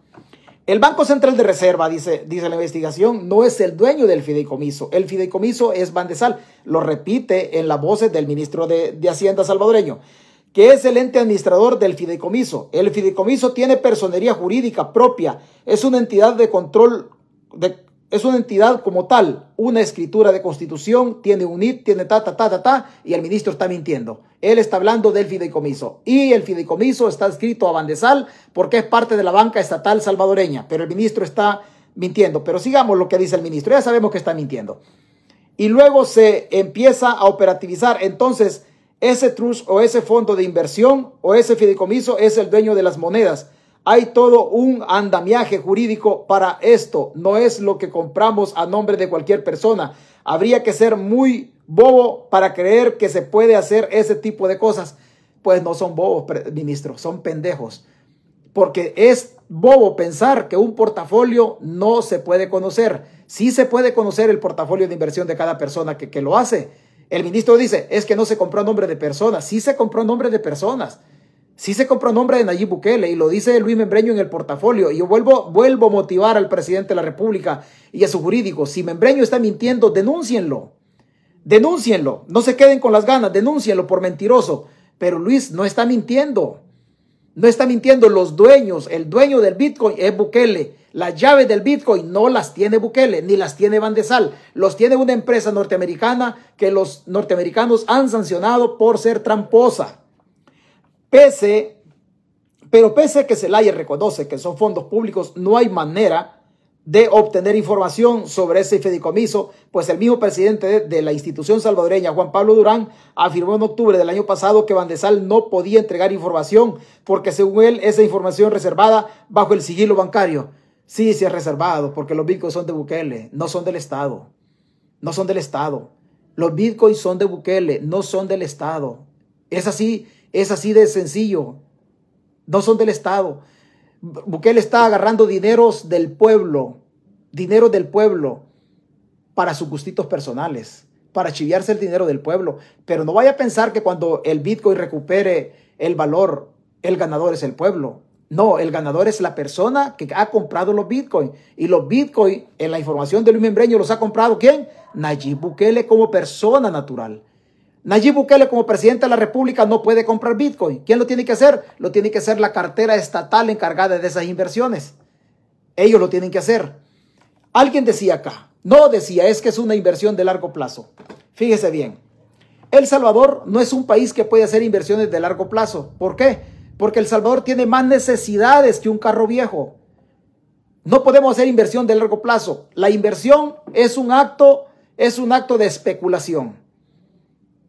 El Banco Central de Reserva, dice, dice la investigación, no es el dueño del fideicomiso. El fideicomiso es Bandesal. Lo repite en la voces del ministro de, de Hacienda salvadoreño, que es el ente administrador del fideicomiso. El fideicomiso tiene personería jurídica propia. Es una entidad de control, de, es una entidad como tal, una escritura de constitución, tiene un IT, tiene ta, ta, ta, ta, ta, y el ministro está mintiendo. Él está hablando del fideicomiso. Y el fideicomiso está escrito a Bandesal porque es parte de la banca estatal salvadoreña, pero el ministro está mintiendo, pero sigamos lo que dice el ministro, ya sabemos que está mintiendo. Y luego se empieza a operativizar, entonces ese trust o ese fondo de inversión o ese fideicomiso es el dueño de las monedas. Hay todo un andamiaje jurídico para esto, no es lo que compramos a nombre de cualquier persona. Habría que ser muy bobo para creer que se puede hacer ese tipo de cosas. Pues no son bobos, ministro, son pendejos. Porque es bobo pensar que un portafolio no se puede conocer. Sí se puede conocer el portafolio de inversión de cada persona que, lo hace. El ministro dice, es que no se compró a nombre de personas. Sí se compró a nombre de personas. Sí se compró nombre de Nayib Bukele y lo dice Luis Membreño en el portafolio. Y yo vuelvo, vuelvo a motivar al presidente de la República y a su jurídico. Si Membreño está mintiendo, denúncienlo. Denúncienlo. No se queden con las ganas, denúncienlo por mentiroso. Pero Luis no está mintiendo. No está mintiendo. Los dueños, el dueño del Bitcoin es Bukele. Las llaves del Bitcoin no las tiene Bukele, ni las tiene Bandesal. Los tiene una empresa norteamericana que los norteamericanos han sancionado por ser tramposa. Pese, pero pese que Celaya reconoce que son fondos públicos, no hay manera de obtener información sobre ese fideicomiso, pues el mismo presidente de, la institución salvadoreña, Juan Pablo Durán, afirmó en octubre del año pasado que Bandesal no podía entregar información porque según él esa información reservada bajo el sigilo bancario. Sí, sí es reservado porque los bitcoins son de Bukele, no son del Estado. No son del Estado. Los bitcoins son de Bukele, no son del Estado. Es así, es así de sencillo. No son del Estado. Bukele está agarrando dineros del pueblo, dinero del pueblo para sus gustitos personales, para chiviarse el dinero del pueblo. Pero no vaya a pensar que cuando el Bitcoin recupere el valor, el ganador es el pueblo. No, el ganador es la persona que ha comprado los Bitcoin. Y los Bitcoin, en la información de Luis Membreño, los ha comprado ¿quién? Nayib Bukele como persona natural. Nayib Bukele como presidente de la República no puede comprar Bitcoin. ¿Quién lo tiene que hacer? Lo tiene que hacer la cartera estatal encargada de esas inversiones. Ellos lo tienen que hacer. Alguien decía acá, no decía, es que es una inversión de largo plazo. Fíjese bien, El Salvador no es un país que puede hacer inversiones de largo plazo. ¿Por qué? Porque El Salvador tiene más necesidades que un carro viejo. No podemos hacer inversión de largo plazo. La inversión es un acto, es un acto de especulación.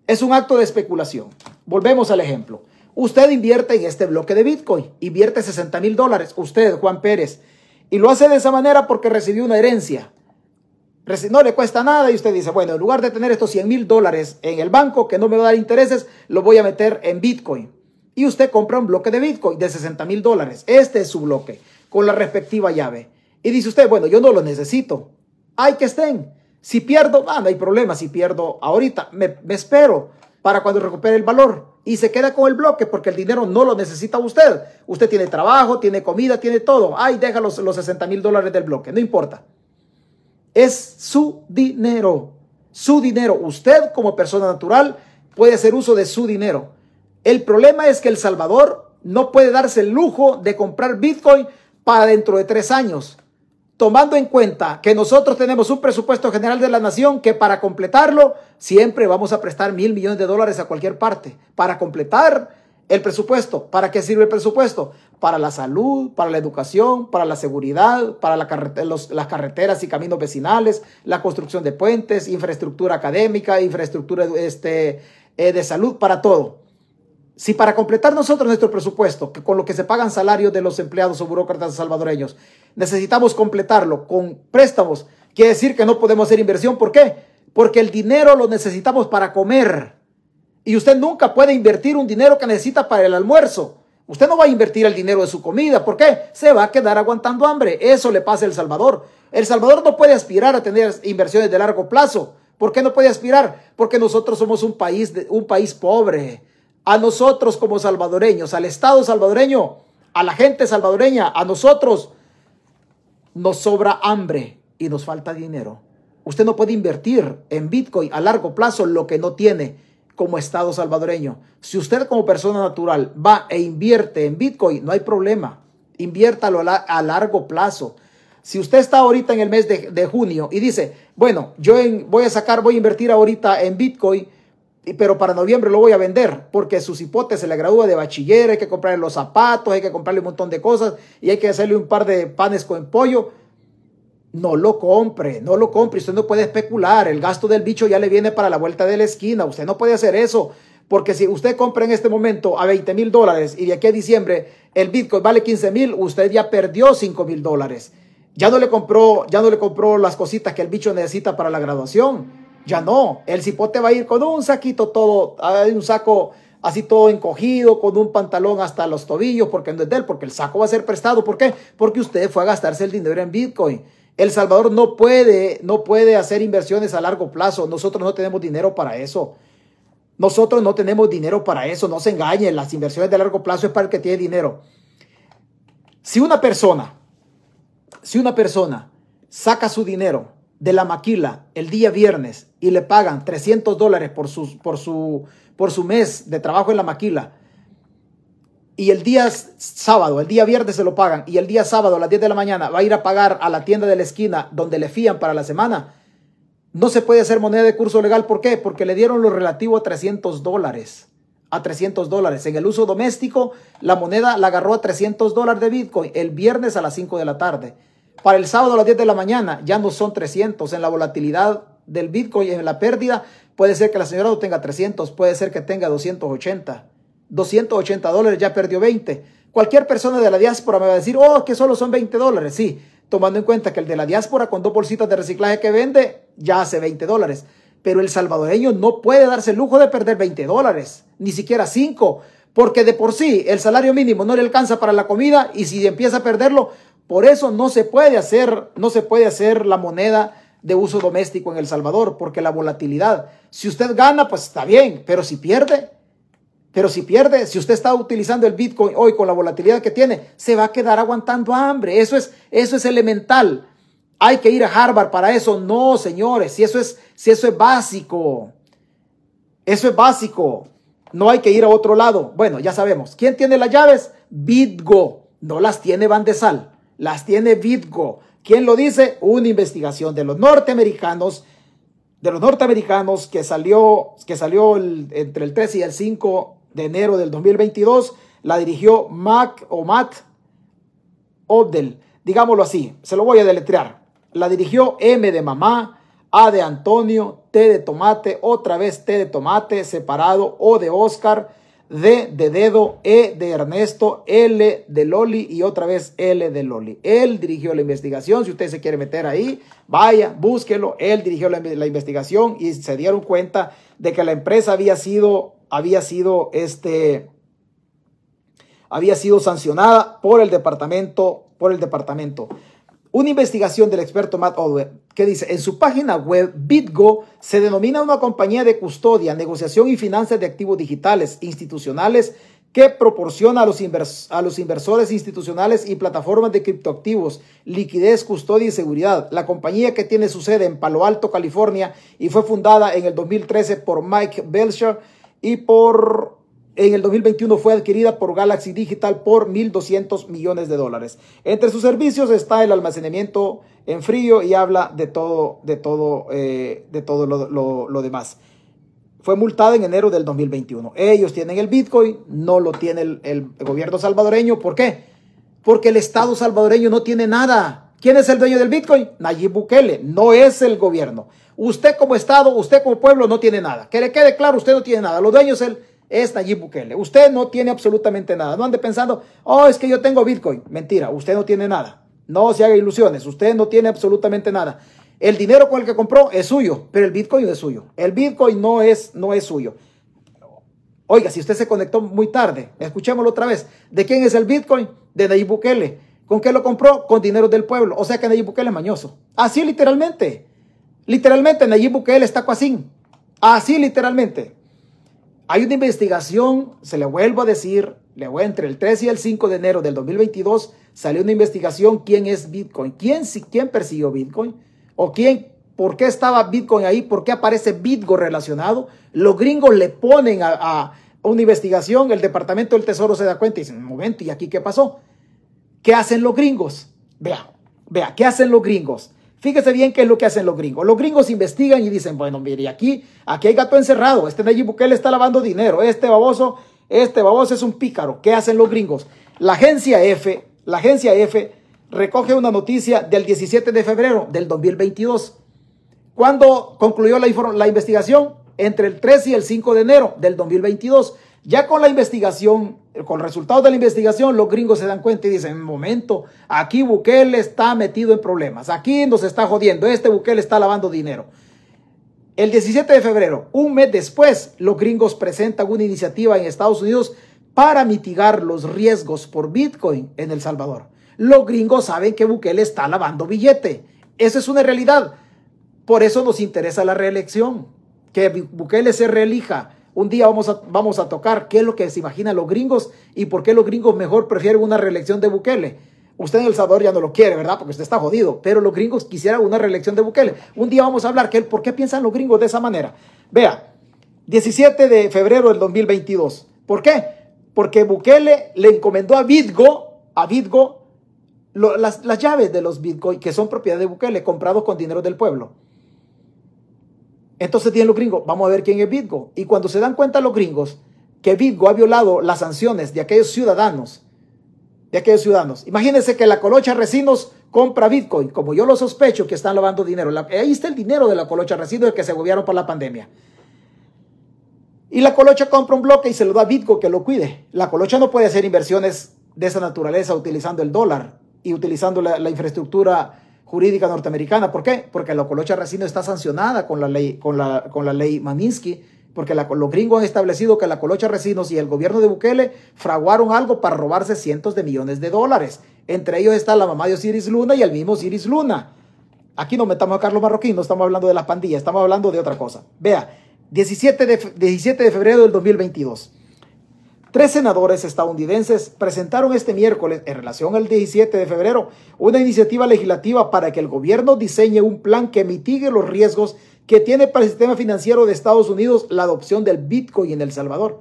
Es un acto de especulación. Volvemos al ejemplo. Usted invierte en este bloque de Bitcoin, invierte 60 mil dólares, usted, Juan Pérez, y lo hace de esa manera porque recibió una herencia. No le cuesta nada y usted dice, bueno, en lugar de tener estos 100 mil dólares en el banco que no me va a dar intereses, lo voy a meter en Bitcoin. Y usted compra un bloque de Bitcoin de 60 mil dólares. Este es su bloque, con la respectiva llave. Y dice usted, bueno, yo no lo necesito. Hay que estén. Si pierdo, ah, no hay problema. Si pierdo ahorita, me, espero para cuando recupere el valor y se queda con el bloque porque el dinero no lo necesita usted. Usted tiene trabajo, tiene comida, tiene todo. Ay, deja los, los 60 mil dólares del bloque, no importa. Es su dinero, su dinero. Usted como persona natural puede hacer uso de su dinero. El problema es que El Salvador no puede darse el lujo de comprar Bitcoin para dentro de tres años tomando en cuenta que nosotros tenemos un presupuesto general de la nación que para completarlo siempre vamos a prestar mil millones de dólares a cualquier parte. Para completar el presupuesto, ¿para qué sirve el presupuesto? Para la salud, para la educación, para la seguridad, para la las carreteras y caminos vecinales, la construcción de puentes, infraestructura académica, infraestructura este, eh, de salud, para todo. Si para completar nosotros nuestro presupuesto, que con lo que se pagan salarios de los empleados o burócratas salvadoreños, necesitamos completarlo con préstamos, quiere decir que no podemos hacer inversión. ¿Por qué? Porque el dinero lo necesitamos para comer. Y usted nunca puede invertir un dinero que necesita para el almuerzo. Usted no va a invertir el dinero de su comida. ¿Por qué? Se va a quedar aguantando hambre. Eso le pasa a El Salvador. El Salvador no puede aspirar a tener inversiones de largo plazo. ¿Por qué no puede aspirar? Porque nosotros somos un país, un país pobre a nosotros como salvadoreños, al Estado salvadoreño, a la gente salvadoreña, a nosotros, nos sobra hambre y nos falta dinero. Usted no puede invertir en Bitcoin a largo plazo lo que no tiene como Estado salvadoreño. Si usted como persona natural va e invierte en Bitcoin, no hay problema. Inviértalo a, largo plazo. Si usted está ahorita en el mes de, junio y dice, bueno, yo voy a sacar, voy a invertir ahorita en Bitcoin pero para noviembre lo voy a vender porque sus hipótesis se le gradúa de bachiller, hay que comprarle los zapatos, hay que comprarle un montón de cosas y hay que hacerle un par de panes con pollo. no lo compre, no lo compre. Usted no puede especular. El gasto del bicho ya le viene para la vuelta de la esquina. Usted no puede hacer eso. Porque si usted compra en este momento a 20 mil dólares y de aquí a diciembre el Bitcoin vale 15 mil, usted ya perdió 5 mil dólares. Ya no le compró, ya no le compró las cositas que el bicho necesita para la graduación. Ya no. El cipote va a ir con un saquito todo, un saco así todo encogido, con un pantalón hasta los tobillos, porque no es de él, porque el saco va a ser prestado. ¿Por qué? Porque usted fue a gastarse el dinero en Bitcoin. El Salvador no puede, no puede hacer inversiones a largo plazo. Nosotros no tenemos dinero para eso. Nosotros no tenemos dinero para eso. No se engañen. Las inversiones de largo plazo es para el que tiene dinero. Si una persona, si una persona saca su dinero de la maquila el día viernes y le pagan 300 dólares por su, por su, por su mes de trabajo en la maquila, y el día sábado, el día viernes se lo pagan, y el día sábado a las 10 de la mañana va a ir a pagar a la tienda de la esquina donde le fían para la semana, no se puede hacer moneda de curso legal. ¿Por qué? Porque le dieron lo relativo a 300 dólares. A 300 dólares. En el uso doméstico, la moneda la agarró a 300 dólares de Bitcoin el viernes a las 5 de la tarde. Para el sábado a las 10 de la mañana ya no son 300. En la volatilidad del Bitcoin, en la pérdida, puede ser que la señora no tenga 300, puede ser que tenga 280. 280 dólares, ya perdió 20. Cualquier persona de la diáspora me va a decir, oh, que solo son 20 dólares. Sí, tomando en cuenta que el de la diáspora con dos bolsitas de reciclaje que vende ya hace 20 dólares. Pero el salvadoreño no puede darse el lujo de perder 20 dólares, ni siquiera 5, porque de por sí el salario mínimo no le alcanza para la comida y si empieza a perderlo, por eso no se puede hacer, no se puede hacer la moneda de uso doméstico en El Salvador, porque la volatilidad, si usted gana, pues está bien, pero si pierde, pero si pierde, si usted está utilizando el Bitcoin hoy con la volatilidad que tiene, se va a quedar aguantando hambre. Eso es, eso es elemental. Hay que ir a Harvard para eso. No, señores, si eso es, si eso es básico. Eso es básico. No hay que ir a otro lado. Bueno, ya sabemos. ¿Quién tiene las llaves? Bitgo. No las tiene Van de Sal. Las tiene Bitgo. ¿Quién lo dice? Una investigación de los norteamericanos, de los norteamericanos que salió, que salió entre el 3 y el 5 de enero del 2022. La dirigió Mac o Matt Odell. Digámoslo así, se lo voy a deletrear. La dirigió M de mamá, A de Antonio, T de tomate, otra vez T de tomate, separado, O de Oscar, D de dedo, E de Ernesto, L de Loli y otra vez L de Loli. Él dirigió la investigación. Si usted se quiere meter ahí, vaya, búsquelo. Él dirigió la, la investigación y se dieron cuenta de que la empresa había sido, había sido este, había sido sancionada por el departamento, por el departamento una investigación del experto Matt Odwell que dice, en su página web, BitGo se denomina una compañía de custodia, negociación y finanzas de activos digitales institucionales que proporciona a los, a los inversores institucionales y plataformas de criptoactivos liquidez, custodia y seguridad. La compañía que tiene su sede en Palo Alto, California, y fue fundada en el 2013 por Mike Belcher y por en el 2021 fue adquirida por Galaxy Digital por 1.200 millones de dólares. Entre sus servicios está el almacenamiento en frío y habla de todo, de todo, eh, de todo lo, demás. Fue multada en enero del 2021. Ellos tienen el Bitcoin, no lo tiene el, el gobierno salvadoreño. ¿Por qué? Porque el Estado salvadoreño no tiene nada. ¿Quién es el dueño del Bitcoin? Nayib Bukele, no es el gobierno. Usted como Estado, usted como pueblo no tiene nada. Que le quede claro, usted no tiene nada. Los dueños es el es Nayib Bukele. Usted no tiene absolutamente nada. No ande pensando, oh, es que yo tengo Bitcoin. Mentira, usted no tiene nada. No se haga ilusiones, usted no tiene absolutamente nada. El dinero con el que compró es suyo, pero el Bitcoin es suyo. El Bitcoin no es, no es suyo. Oiga, si usted se conectó muy tarde, escuchémoslo otra vez. ¿De quién es el Bitcoin? De Nayib Bukele. ¿Con qué lo compró? Con dinero del pueblo. O sea que Nayib Bukele es mañoso. Así literalmente. Literalmente Nayib Bukele está así. Así literalmente. Hay una investigación, se le vuelvo a decir, le voy entre el 3 y el 5 de enero del 2022 salió una investigación quién es Bitcoin, quién, quién persiguió Bitcoin o quién, por qué estaba Bitcoin ahí, por qué aparece Bitcoin relacionado. Los gringos le ponen a, a una investigación, el Departamento del Tesoro se da cuenta y dice, un momento, ¿y aquí qué pasó? ¿Qué hacen los gringos? Vea, vea, ¿qué hacen los gringos? Fíjese bien qué es lo que hacen los gringos. Los gringos investigan y dicen, bueno, mire, aquí, aquí hay gato encerrado. Este Nayib Bukele está lavando dinero. Este baboso, este baboso es un pícaro. ¿Qué hacen los gringos? La agencia F, la agencia F recoge una noticia del 17 de febrero del 2022. ¿Cuándo concluyó la, la investigación? Entre el 3 y el 5 de enero del 2022. Ya con la investigación, con resultados de la investigación, los gringos se dan cuenta y dicen, momento, aquí Bukele está metido en problemas, aquí nos está jodiendo, este Bukele está lavando dinero. El 17 de febrero, un mes después, los gringos presentan una iniciativa en Estados Unidos para mitigar los riesgos por Bitcoin en El Salvador. Los gringos saben que Bukele está lavando billete. Esa es una realidad. Por eso nos interesa la reelección. Que Bukele se reelija. Un día vamos a, vamos a tocar qué es lo que se imaginan los gringos y por qué los gringos mejor prefieren una reelección de Bukele. Usted en El Salvador ya no lo quiere, ¿verdad? Porque usted está jodido. Pero los gringos quisieran una reelección de Bukele. Un día vamos a hablar que, por qué piensan los gringos de esa manera. Vea, 17 de febrero del 2022. ¿Por qué? Porque Bukele le encomendó a Bitgo, a Bitgo, las, las, llaves de los Bitcoin que son propiedad de Bukele, comprados con dinero del pueblo. Entonces tienen los gringos, vamos a ver quién es Bitgo. Y cuando se dan cuenta los gringos que Bitgo ha violado las sanciones de aquellos ciudadanos, de aquellos ciudadanos. Imagínense que la colocha Resinos compra Bitcoin, como yo lo sospecho que están lavando dinero. ahí está el dinero de la colocha Resinos, que se gobierno por la pandemia. Y la colocha compra un bloque y se lo da a Bitcoin que lo cuide. La colocha no puede hacer inversiones de esa naturaleza utilizando el dólar y utilizando la, infraestructura jurídica norteamericana. ¿Por qué? Porque la colocha Resino está sancionada con la ley, con la, con la ley Maninsky, porque los gringos han establecido que la colocha Resinos y el gobierno de Bukele fraguaron algo para robarse cientos de millones de dólares. Entre ellos está la mamá de Osiris Luna y el mismo Osiris Luna. Aquí no metamos a Carlos Marroquín, no estamos hablando de las pandillas, estamos hablando de otra cosa. Vea, 17 de, 17 de febrero del 2022. Tres senadores estadounidenses presentaron este miércoles, en relación al 17 de febrero, una iniciativa legislativa para que el gobierno diseñe un plan que mitigue los riesgos que tiene para el sistema financiero de Estados Unidos la adopción del Bitcoin en El Salvador.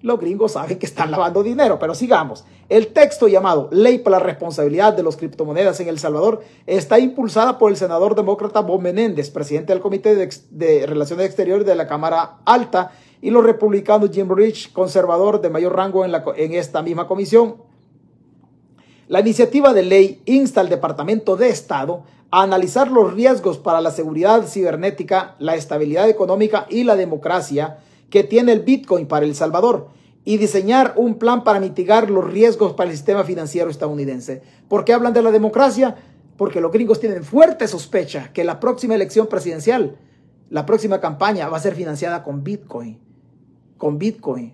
Los gringos saben que están lavando dinero, pero sigamos. El texto llamado Ley para la Responsabilidad de los Criptomonedas en El Salvador está impulsada por el senador demócrata Bob Menéndez, presidente del Comité de Relaciones Exteriores de la Cámara Alta, y los republicanos Jim Rich, conservador de mayor rango en, la, en esta misma comisión. La iniciativa de ley insta al Departamento de Estado a analizar los riesgos para la seguridad cibernética, la estabilidad económica y la democracia que tiene el Bitcoin para El Salvador y diseñar un plan para mitigar los riesgos para el sistema financiero estadounidense. ¿Por qué hablan de la democracia? Porque los gringos tienen fuerte sospecha que la próxima elección presidencial, la próxima campaña va a ser financiada con Bitcoin con Bitcoin.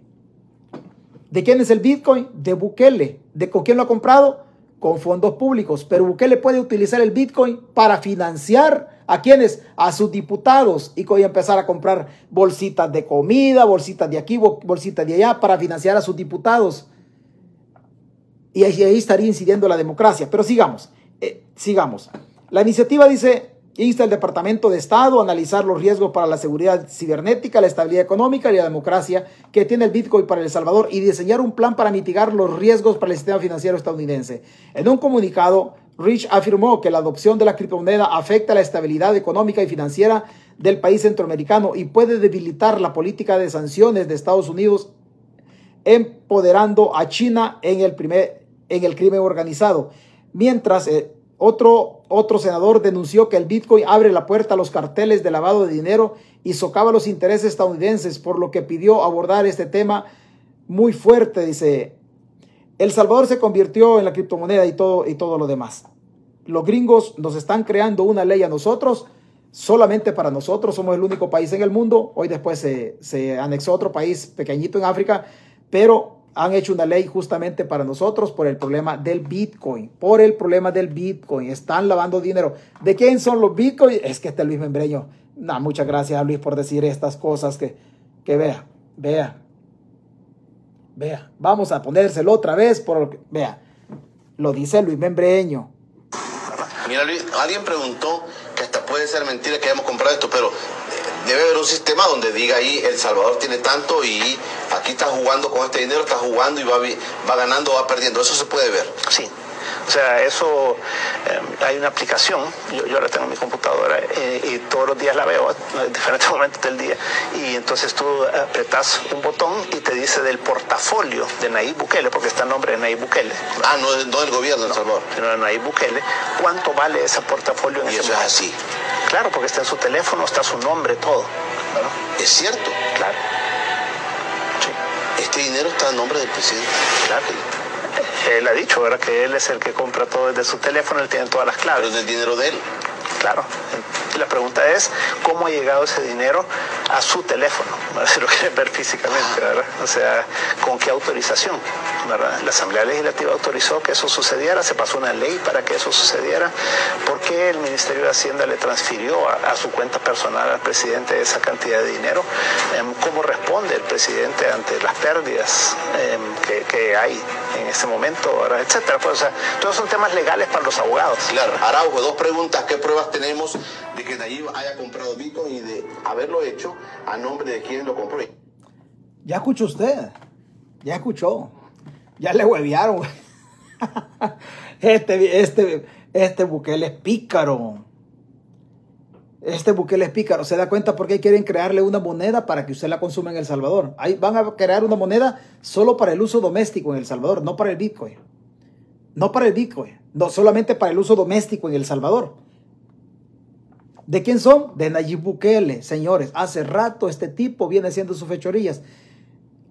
¿De quién es el Bitcoin? De Bukele. ¿De con quién lo ha comprado? Con fondos públicos. Pero Bukele puede utilizar el Bitcoin para financiar a quienes? A sus diputados. Y voy a empezar a comprar bolsitas de comida, bolsitas de aquí, bolsitas de allá, para financiar a sus diputados. Y ahí, estaría incidiendo la democracia. Pero sigamos, eh, sigamos. La iniciativa dice, Insta al Departamento de Estado a analizar los riesgos para la seguridad cibernética, la estabilidad económica y la democracia que tiene el Bitcoin para El Salvador y diseñar un plan para mitigar los riesgos para el sistema financiero estadounidense. En un comunicado, Rich afirmó que la adopción de la criptomoneda afecta la estabilidad económica y financiera del país centroamericano y puede debilitar la política de sanciones de Estados Unidos, empoderando a China en el, crimen organizado. Mientras eh, otro, otro senador denunció que el Bitcoin abre la puerta a los carteles de lavado de dinero y socava los intereses estadounidenses, por lo que pidió abordar este tema muy fuerte. Dice, El Salvador se convirtió en la criptomoneda y todo, y lo demás. Los gringos nos están creando una ley a nosotros, solamente para nosotros, somos el único país en el mundo. Hoy después se, se anexó otro país pequeñito en África, pero han hecho una ley justamente para nosotros por el problema del Bitcoin, por el problema del Bitcoin. Están lavando dinero. ¿De quién son los Bitcoin? Es que este Luis Membreño. Muchas gracias a Luis por decir estas cosas que, que vea, vea, vea. Vamos a ponérselo otra vez por vea. Lo dice Luis Membreño. Mira Luis, alguien preguntó que hasta puede ser mentira que hayamos comprado esto, pero debe haber un sistema donde diga ahí El Salvador tiene tanto y aquí está jugando con este dinero, está jugando y va, va ganando o va perdiendo. Eso se puede ver. Sí. O sea, eso, eh, hay una aplicación, yo, yo la tengo en mi computadora eh, y todos los días la veo en [LAUGHS] diferentes momentos del día. Y entonces tú apretas un botón y te dice del portafolio de Nayib Bukele, porque está el nombre de Nayib Bukele. Ah, no, no del gobierno de El Salvador. Sino de Nayib Bukele. ¿Cuánto vale ese portafolio en Y ese eso es así. Claro, porque está en su teléfono, está su nombre, todo. ¿verdad? Es cierto. Claro. Sí. Este dinero está a nombre del presidente. Claro. Él ha dicho, ¿verdad? Que él es el que compra todo desde su teléfono, él tiene todas las Pero claves. es el dinero de él. Claro. La pregunta es, ¿cómo ha llegado ese dinero a su teléfono? [LAUGHS] Si lo quieren ver físicamente, ¿verdad? O sea, ¿con qué autorización? ¿verdad? La Asamblea Legislativa autorizó que eso sucediera, se pasó una ley para que eso sucediera. ¿Por qué el Ministerio de Hacienda le transfirió a, su cuenta personal al presidente esa cantidad de dinero? Em, ¿Cómo responde el presidente ante las pérdidas em, que, hay en este momento, etcétera? Pues, o sea, todos son temas legales para los abogados. Claro, Araujo, dos preguntas. ¿Qué pruebas tenemos de que Nayib haya comprado Bitcoin y de haberlo hecho a nombre de quien lo compró? Ya escuchó usted. Ya escuchó. Ya le huevearon. [LAUGHS] Este, este, este es pícaro. Este Bukele es pícaro. ¿Se da cuenta por qué quieren crearle una moneda para que usted la consuma en El Salvador? Ahí van a crear una moneda solo para el uso doméstico en El Salvador, no para el Bitcoin. No para el Bitcoin. No, solamente para el uso doméstico en El Salvador. ¿De quién son? De Nayib Bukele, señores. Hace rato este tipo viene haciendo sus fechorías.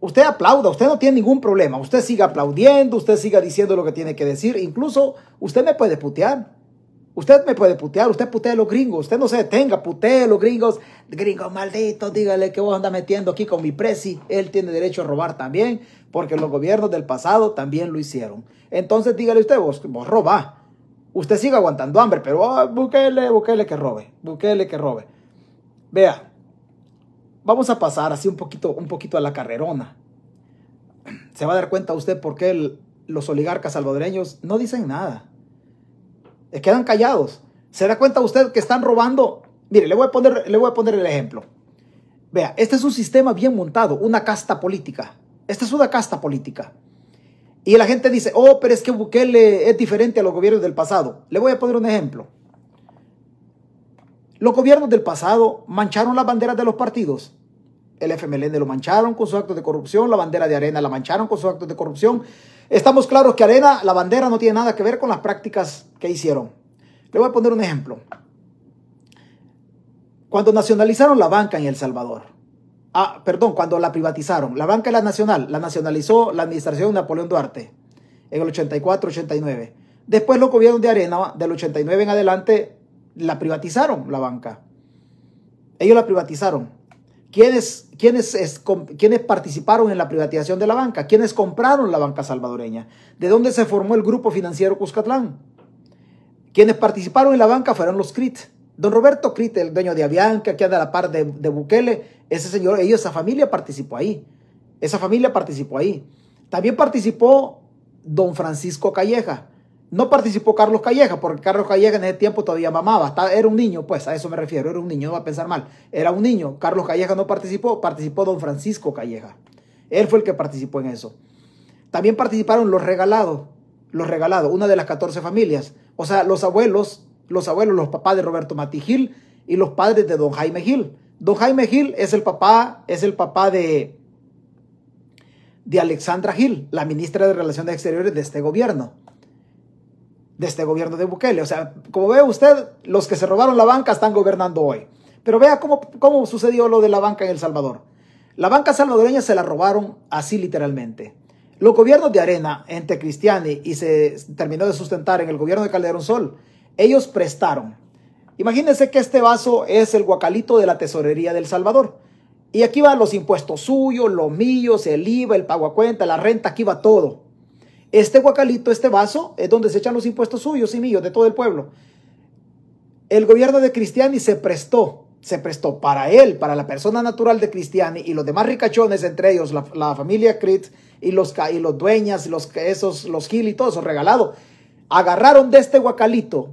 Usted aplauda, usted no tiene ningún problema. Usted siga aplaudiendo, usted siga diciendo lo que tiene que decir. Incluso usted me puede putear. Usted me puede putear, usted putea a los gringos. Usted no se detenga, putee a los gringos. Gringos malditos, dígale que vos andas metiendo aquí con mi presi. Él tiene derecho a robar también, porque los gobiernos del pasado también lo hicieron. Entonces dígale usted, vos, vos robá. Usted siga aguantando hambre, pero ah, Bukele, Bukele que robe, Bukele que robe. Vea, vamos a pasar así un poquito, un poquito a la carrerona. Se va a dar cuenta usted por qué los oligarcas salvadoreños no dicen nada. Se quedan callados. Se da cuenta usted que están robando. Mire, le voy a poner, le voy a poner el ejemplo. Vea, este es un sistema bien montado, una casta política. Esta es una casta política. Y la gente dice, oh, pero es que Bukele es diferente a los gobiernos del pasado. Le voy a poner un ejemplo. Los gobiernos del pasado mancharon las banderas de los partidos. El FMLN lo mancharon con sus actos de corrupción, la bandera de Arena la mancharon con sus actos de corrupción. Estamos claros que Arena, la bandera, no tiene nada que ver con las prácticas que hicieron. Le voy a poner un ejemplo. Cuando nacionalizaron la banca en El Salvador, ah, perdón, cuando la privatizaron, la banca la nacional, la nacionalizó la administración de Napoleón Duarte en el 84-89. Después los gobiernos de Arena, del 89 en adelante, la privatizaron, la banca. Ellos la privatizaron. ¿Quiénes, quiénes, es- quiénes participaron en la privatización de la banca? ¿Quiénes compraron la banca salvadoreña? ¿De dónde se formó el grupo financiero Cuscatlán? Quienes participaron en la banca fueron los CRIT. Don Roberto CRIT, el dueño de Avianca, que anda a la par de, de Bukele, ese señor, ellos, esa familia participó ahí. Esa familia participó ahí. También participó don Francisco Calleja. No participó Carlos Calleja, porque Carlos Calleja en ese tiempo todavía mamaba. Era un niño, pues a eso me refiero, era un niño, no va a pensar mal. Era un niño. Carlos Calleja no participó, participó don Francisco Calleja. Él fue el que participó en eso. También participaron los regalados, los regalados, una de las 14 familias. O sea, los abuelos, los abuelos, los papás de Roberto Mati Gil y los padres de don Jaime Gil. Don Jaime Gil es el papá, es el papá de, de Alexandra Gil, la ministra de Relaciones Exteriores de este gobierno. De este gobierno de Bukele. O sea, como ve usted, los que se robaron la banca están gobernando hoy. Pero vea cómo, cómo sucedió lo de la banca en El Salvador. La banca salvadoreña se la robaron así literalmente. Los gobiernos de Arena, entre Cristiani, y se terminó de sustentar en el gobierno de Calderón Sol, ellos prestaron. Imagínense que este vaso es el guacalito de la tesorería del Salvador. Y aquí van los impuestos suyos, los míos, el IVA, el pago a cuenta, la renta, aquí va todo. Este guacalito, este vaso, es donde se echan los impuestos suyos y míos de todo el pueblo. El gobierno de Cristiani se prestó, se prestó para él, para la persona natural de Cristiani y los demás ricachones, entre ellos la, familia Crit y los, y los dueñas, los, esos, los Gil y todo eso regalado. Agarraron de este guacalito,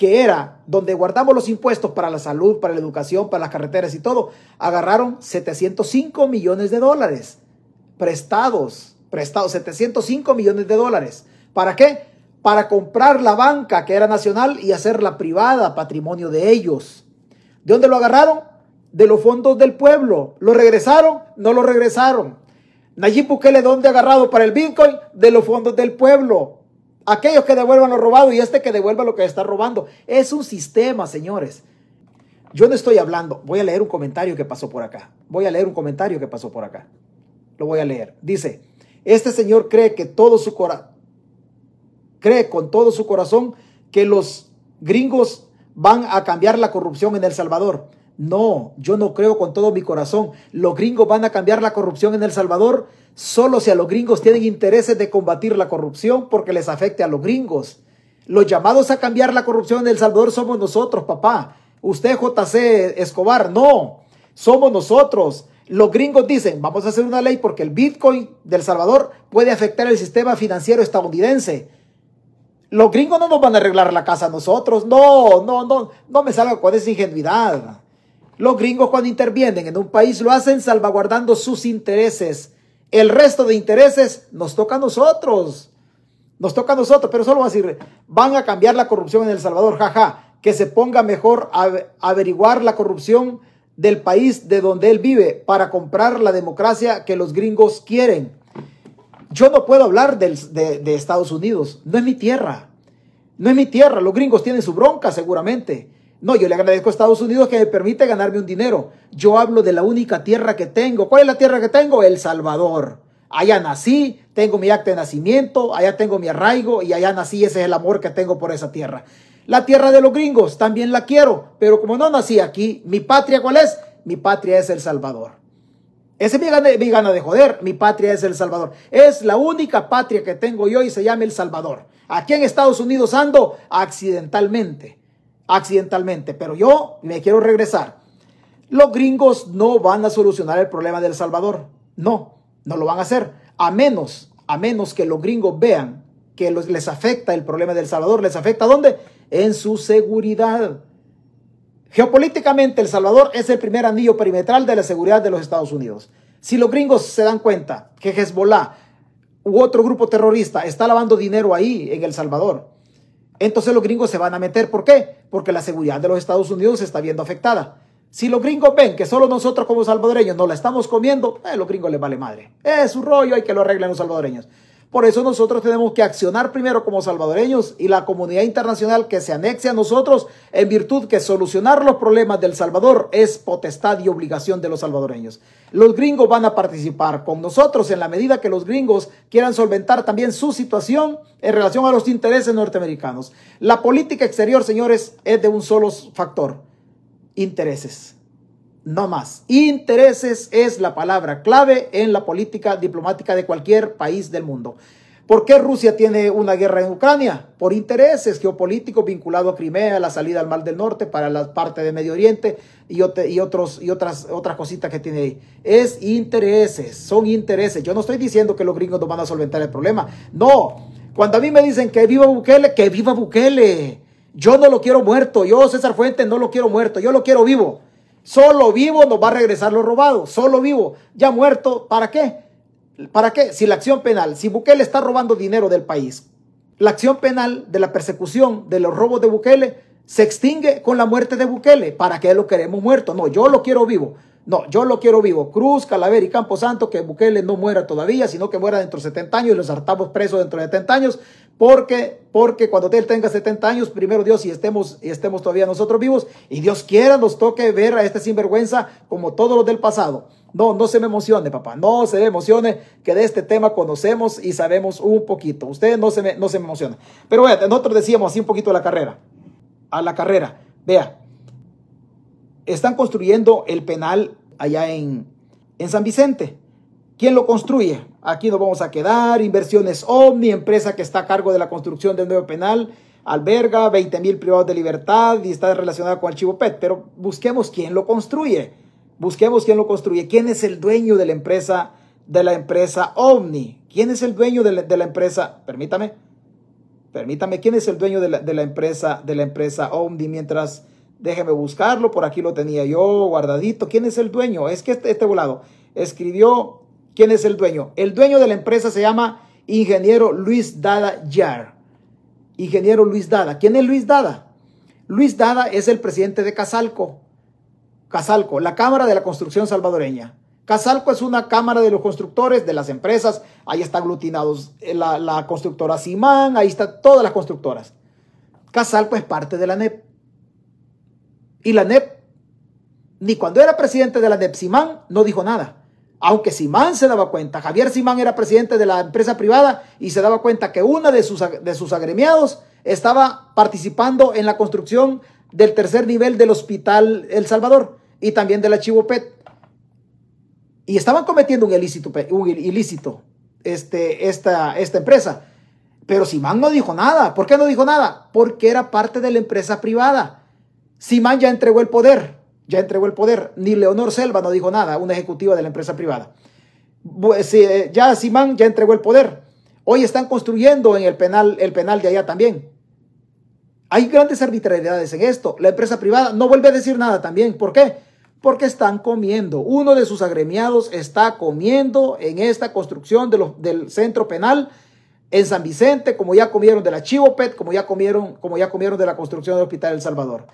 que era donde guardamos los impuestos para la salud, para la educación, para las carreteras y todo, agarraron 705 millones de dólares prestados, prestados, 705 millones de dólares. ¿Para qué? para comprar la banca que era nacional y hacerla privada, patrimonio de ellos. ¿De dónde lo agarraron? De los fondos del pueblo. ¿Lo regresaron? No lo regresaron. Nayib Bukele, ¿dónde ha agarrado para el Bitcoin? De los fondos del pueblo. Aquellos que devuelvan lo robado y este que devuelva lo que está robando. Es un sistema, señores. Yo no estoy hablando. Voy a leer un comentario que pasó por acá. Voy a leer un comentario que pasó por acá. Lo voy a leer. Dice, este señor cree que todo su cree con todo su corazón que los gringos van a cambiar la corrupción en El Salvador. No, yo no creo con todo mi corazón. Los gringos van a cambiar la corrupción en El Salvador solo si a los gringos tienen intereses de combatir la corrupción porque les afecte a los gringos. Los llamados a cambiar la corrupción en El Salvador somos nosotros, papá. Usted, JC Escobar, no. Somos nosotros. Los gringos dicen, vamos a hacer una ley porque el Bitcoin del Salvador puede afectar el sistema financiero estadounidense. Los gringos no nos van a arreglar la casa a nosotros. No, no, no, no me salga con esa ingenuidad. Los gringos cuando intervienen en un país lo hacen salvaguardando sus intereses. El resto de intereses nos toca a nosotros. Nos toca a nosotros, pero solo va a decir, van a cambiar la corrupción en El Salvador, jaja, que se ponga mejor a averiguar la corrupción del país de donde él vive para comprar la democracia que los gringos quieren. Yo no puedo hablar de, de, Estados Unidos. No es mi tierra. No es mi tierra. Los gringos tienen su bronca seguramente. No, yo le agradezco a Estados Unidos que me permite ganarme un dinero. Yo hablo de la única tierra que tengo. ¿Cuál es la tierra que tengo? El Salvador. Allá nací, tengo mi acta de nacimiento, allá tengo mi arraigo y allá nací. Ese es el amor que tengo por esa tierra. La tierra de los gringos también la quiero, pero como no nací aquí, mi patria ¿cuál es? Mi patria es El Salvador. Ese es mi gana, mi gana de joder. Mi patria es El Salvador. Es la única patria que tengo yo y se llama El Salvador. Aquí en Estados Unidos ando accidentalmente. Accidentalmente. Pero yo me quiero regresar. Los gringos no van a solucionar el problema del Salvador. No, no lo van a hacer. A menos, a menos que los gringos vean que les afecta el problema del Salvador. ¿Les afecta dónde? En su seguridad. Geopolíticamente, El Salvador es el primer anillo perimetral de la seguridad de los Estados Unidos. Si los gringos se dan cuenta que Hezbollah u otro grupo terrorista está lavando dinero ahí en El Salvador, entonces los gringos se van a meter. ¿Por qué? Porque la seguridad de los Estados Unidos se está viendo afectada. Si los gringos ven que solo nosotros como salvadoreños no la estamos comiendo, a eh, los gringos les vale madre. Es su rollo, hay que lo arreglen los salvadoreños. Por eso nosotros tenemos que accionar primero como salvadoreños y la comunidad internacional que se anexe a nosotros en virtud que solucionar los problemas del Salvador es potestad y obligación de los salvadoreños. Los gringos van a participar con nosotros en la medida que los gringos quieran solventar también su situación en relación a los intereses norteamericanos. La política exterior, señores, es de un solo factor, intereses no más. Intereses es la palabra clave en la política diplomática de cualquier país del mundo. ¿Por qué Rusia tiene una guerra en Ucrania? Por intereses geopolíticos vinculados a Crimea, la salida al Mar del Norte para la parte de Medio Oriente y, otros, y otras, otras cositas que tiene ahí. Es intereses, son intereses. Yo no estoy diciendo que los gringos no van a solventar el problema. No, cuando a mí me dicen que viva Bukele, que viva Bukele. Yo no lo quiero muerto, yo César Fuentes no lo quiero muerto, yo lo quiero vivo. Solo vivo nos va a regresar lo robado. Solo vivo. Ya muerto, ¿para qué? ¿Para qué? Si la acción penal, si Bukele está robando dinero del país, la acción penal de la persecución de los robos de Bukele se extingue con la muerte de Bukele. ¿Para qué lo queremos muerto? No, yo lo quiero vivo. No, yo lo quiero vivo. Cruz, Calaver y Camposanto, que Bukele no muera todavía, sino que muera dentro de 70 años y los hartamos presos dentro de 70 años, porque, porque cuando él tenga 70 años, primero Dios, y estemos, y estemos todavía nosotros vivos, y Dios quiera nos toque ver a este sinvergüenza como todos los del pasado. No, no se me emocione, papá, no se me emocione que de este tema conocemos y sabemos un poquito. Ustedes no se me, no se me emocionen. Pero bueno, nosotros decíamos así un poquito a la carrera. A la carrera. Vea, están construyendo el penal allá en, en San Vicente. ¿Quién lo construye? Aquí nos vamos a quedar. Inversiones Omni, empresa que está a cargo de la construcción del nuevo penal, alberga 20 mil privados de libertad y está relacionada con el Chivo Pet. Pero busquemos quién lo construye. Busquemos quién lo construye. ¿Quién es el dueño de la empresa, de la empresa Omni? ¿Quién es el dueño de la, empresa? Permítame. Permítame, ¿quién es el dueño de la, de la empresa, de la empresa Omni? Mientras Déjeme buscarlo, por aquí lo tenía yo guardadito. ¿Quién es el dueño? Es que este, este volado escribió quién es el dueño. El dueño de la empresa se llama ingeniero Luis Dada Yar. ingeniero Luis Dada. ¿Quién es Luis Dada? Luis Dada es el presidente de Casalco. Casalco, la Cámara de la Construcción Salvadoreña. Casalco es una cámara de los constructores, de las empresas. Ahí están aglutinados eh, la, la constructora Simán, ahí están todas las constructoras. Casalco es parte de la NEP. Y la NEP, ni cuando era presidente de la NEP, Simán no dijo nada. Aunque Simán se daba cuenta, Javier Simán era presidente de la empresa privada y se daba cuenta que una de sus, de sus agremiados estaba participando en la construcción del tercer nivel del hospital El Salvador y también del archivo PET. Y estaban cometiendo un ilícito, un ilícito este, esta, esta empresa. Pero Simán no dijo nada. ¿Por qué no dijo nada? Porque era parte de la empresa privada. Simán ya entregó el poder. Ya entregó el poder. Ni Leonor Selva no dijo nada, una ejecutiva de la empresa privada. Eh, ya Simán ya entregó el poder. Hoy están construyendo en el penal, el penal de allá también. Hay grandes arbitrariedades en esto. La empresa privada no vuelve a decir nada también. ¿Por qué? Porque están comiendo. Uno de sus agremiados está comiendo en esta construcción de del centro penal en San Vicente, como ya comieron de la Chivopet, como ya comieron, como ya comieron de la construcción del Hospital El Salvador.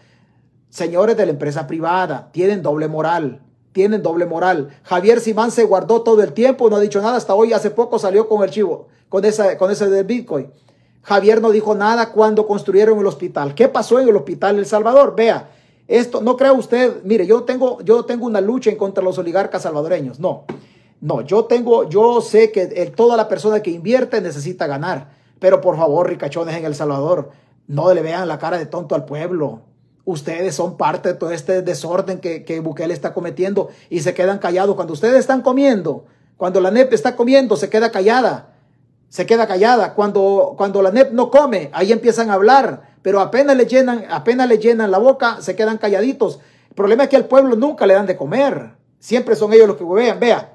Señores de la empresa privada, tienen doble moral. Tienen doble moral. Javier Simán se guardó todo el tiempo, no ha dicho nada. Hasta hoy, hace poco salió con el chivo, con, esa, con ese del Bitcoin. Javier no dijo nada cuando construyeron el hospital. ¿Qué pasó en el hospital El Salvador? Vea, esto no crea usted, mire, yo tengo, yo tengo una lucha en contra de los oligarcas salvadoreños. No, no, yo tengo, yo sé que toda la persona que invierte necesita ganar. Pero por favor, ricachones en El Salvador, no le vean la cara de tonto al pueblo. Ustedes son parte de todo este desorden que, que Bukele está cometiendo y se quedan callados. Cuando ustedes están comiendo, cuando la NEP está comiendo, se queda callada se queda callada. Cuando, cuando la NEP no come, ahí empiezan a hablar, pero apenas le llenan, apenas le llenan la boca, se quedan calladitos. El problema es que al pueblo nunca le dan de comer. Siempre son ellos los que vean. Vea,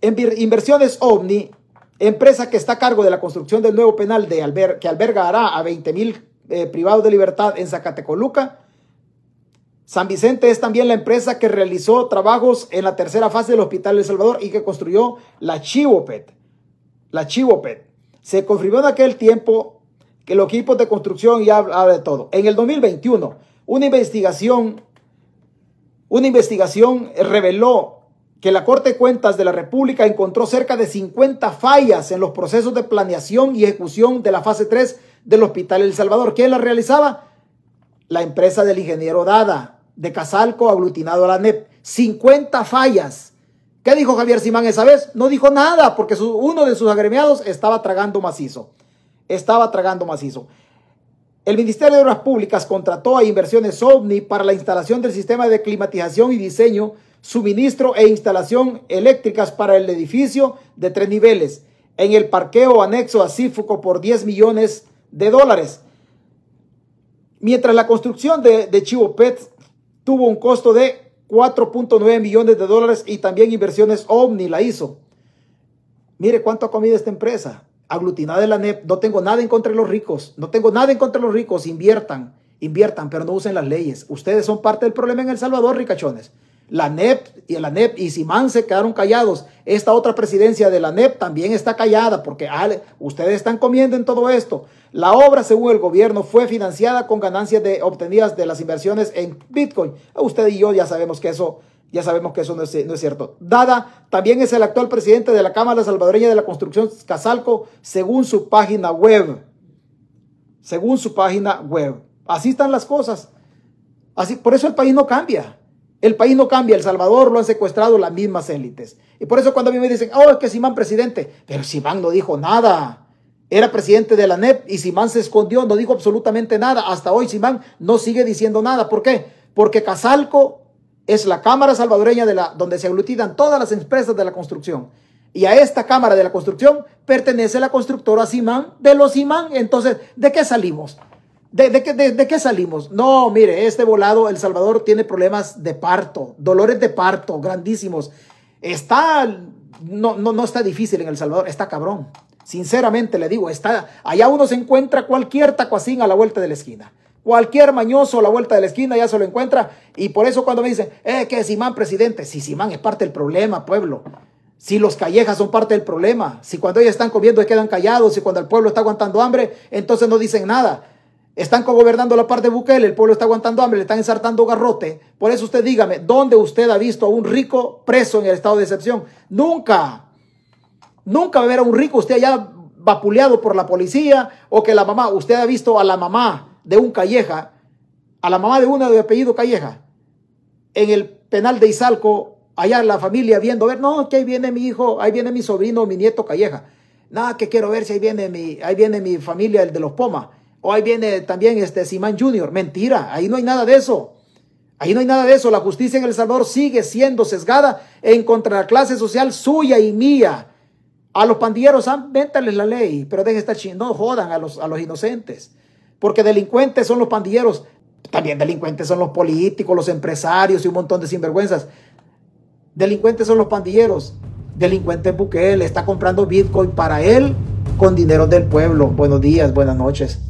Inversiones OVNI, empresa que está a cargo de la construcción del nuevo penal de que albergará a 20 mil eh, privados de libertad en Zacatecoluca. San Vicente es también la empresa que realizó trabajos en la tercera fase del Hospital El Salvador y que construyó la Chivopet la Chivopet. Se confirmó en aquel tiempo que los equipos de construcción ya habla de todo. En el 2021, una investigación, una investigación reveló que la Corte de Cuentas de la República encontró cerca de 50 fallas en los procesos de planeación y ejecución de la fase 3 del Hospital El Salvador. ¿Quién la realizaba? La empresa del ingeniero Dada, de Casalco, aglutinado a la NEP. 50 fallas ¿Qué dijo Javier Simán esa vez? No dijo nada porque uno de sus agremiados estaba tragando macizo. Estaba tragando macizo. El Ministerio de Obras Públicas contrató a Inversiones OVNI para la instalación del sistema de climatización y diseño, suministro e instalación eléctricas para el edificio de tres niveles en el parqueo anexo a Cífuco por 10 millones de dólares. Mientras la construcción de, Chivo Pet tuvo un costo de 4.9 millones de dólares y también inversiones Omni la hizo. Mire cuánto ha comido esta empresa. Aglutinada de la NEP. No tengo nada en contra de los ricos. No tengo nada en contra de los ricos. Inviertan, inviertan, pero no usen las leyes. Ustedes son parte del problema en El Salvador, ricachones. La NEP y la NEP y Simán se quedaron callados. Esta otra presidencia de la NEP también está callada porque ustedes están comiendo en todo esto. La obra, según el gobierno, fue financiada con ganancias obtenidas de las inversiones en Bitcoin. Usted y yo ya sabemos que eso, ya sabemos que eso no es, no es cierto. Dada también es el actual presidente de la Cámara Salvadoreña de la Construcción Casalco, según su página web. Según su página web. Así están las cosas. Así, por eso el país no cambia. El país no cambia, El Salvador lo han secuestrado las mismas élites. Y por eso cuando a mí me dicen, oh, es que Simán presidente, pero Simán no dijo nada. Era presidente de la NEP y Simán se escondió, no dijo absolutamente nada. Hasta hoy Simán no sigue diciendo nada. ¿Por qué? Porque Casalco es la Cámara Salvadoreña de la, donde se aglutinan todas las empresas de la construcción. Y a esta Cámara de la Construcción pertenece la constructora Simán de los Simán. Entonces, ¿de qué salimos? ¿De, qué, de, qué, salimos? No, mire, este volado, El Salvador tiene problemas de parto, dolores de parto grandísimos. Está, no, no, no está difícil en El Salvador, está cabrón. Sinceramente le digo, está, allá uno se encuentra cualquier tacuacín a la vuelta de la esquina. Cualquier mañoso a la vuelta de la esquina ya se lo encuentra. Y por eso cuando me dicen, eh, que Simán presidente, si Simán es parte del problema, pueblo. Si los callejas son parte del problema, si cuando ellos están comiendo quedan callados, si cuando el pueblo está aguantando hambre, entonces no dicen nada. Están gobernando la parte de Bukele, el pueblo está aguantando hambre, le están ensartando garrote. Por eso usted dígame, ¿dónde usted ha visto a un rico preso en el estado de excepción? Nunca. Nunca va a ver a un rico usted allá vapuleado por la policía o que la mamá, usted ha visto a la mamá de un calleja, a la mamá de una de apellido calleja, en el penal de Izalco, allá la familia viendo, ver, no, que ahí viene mi hijo, ahí viene mi sobrino, mi nieto calleja. Nada, que quiero ver si ahí viene mi, ahí viene mi familia, el de los Poma. O ahí viene también este Simán Junior. Mentira, ahí no hay nada de eso. Ahí no hay nada de eso. La justicia en El Salvador sigue siendo sesgada en contra de la clase social suya y mía. A los pandilleros, ah, véntales la ley, pero dejen estar chingando, no jodan a los, a los inocentes. Porque delincuentes son los pandilleros, también delincuentes son los políticos, los empresarios y un montón de sinvergüenzas. Delincuentes son los pandilleros. Delincuente Bukele está comprando Bitcoin para él con dinero del pueblo. Buenos días, buenas noches.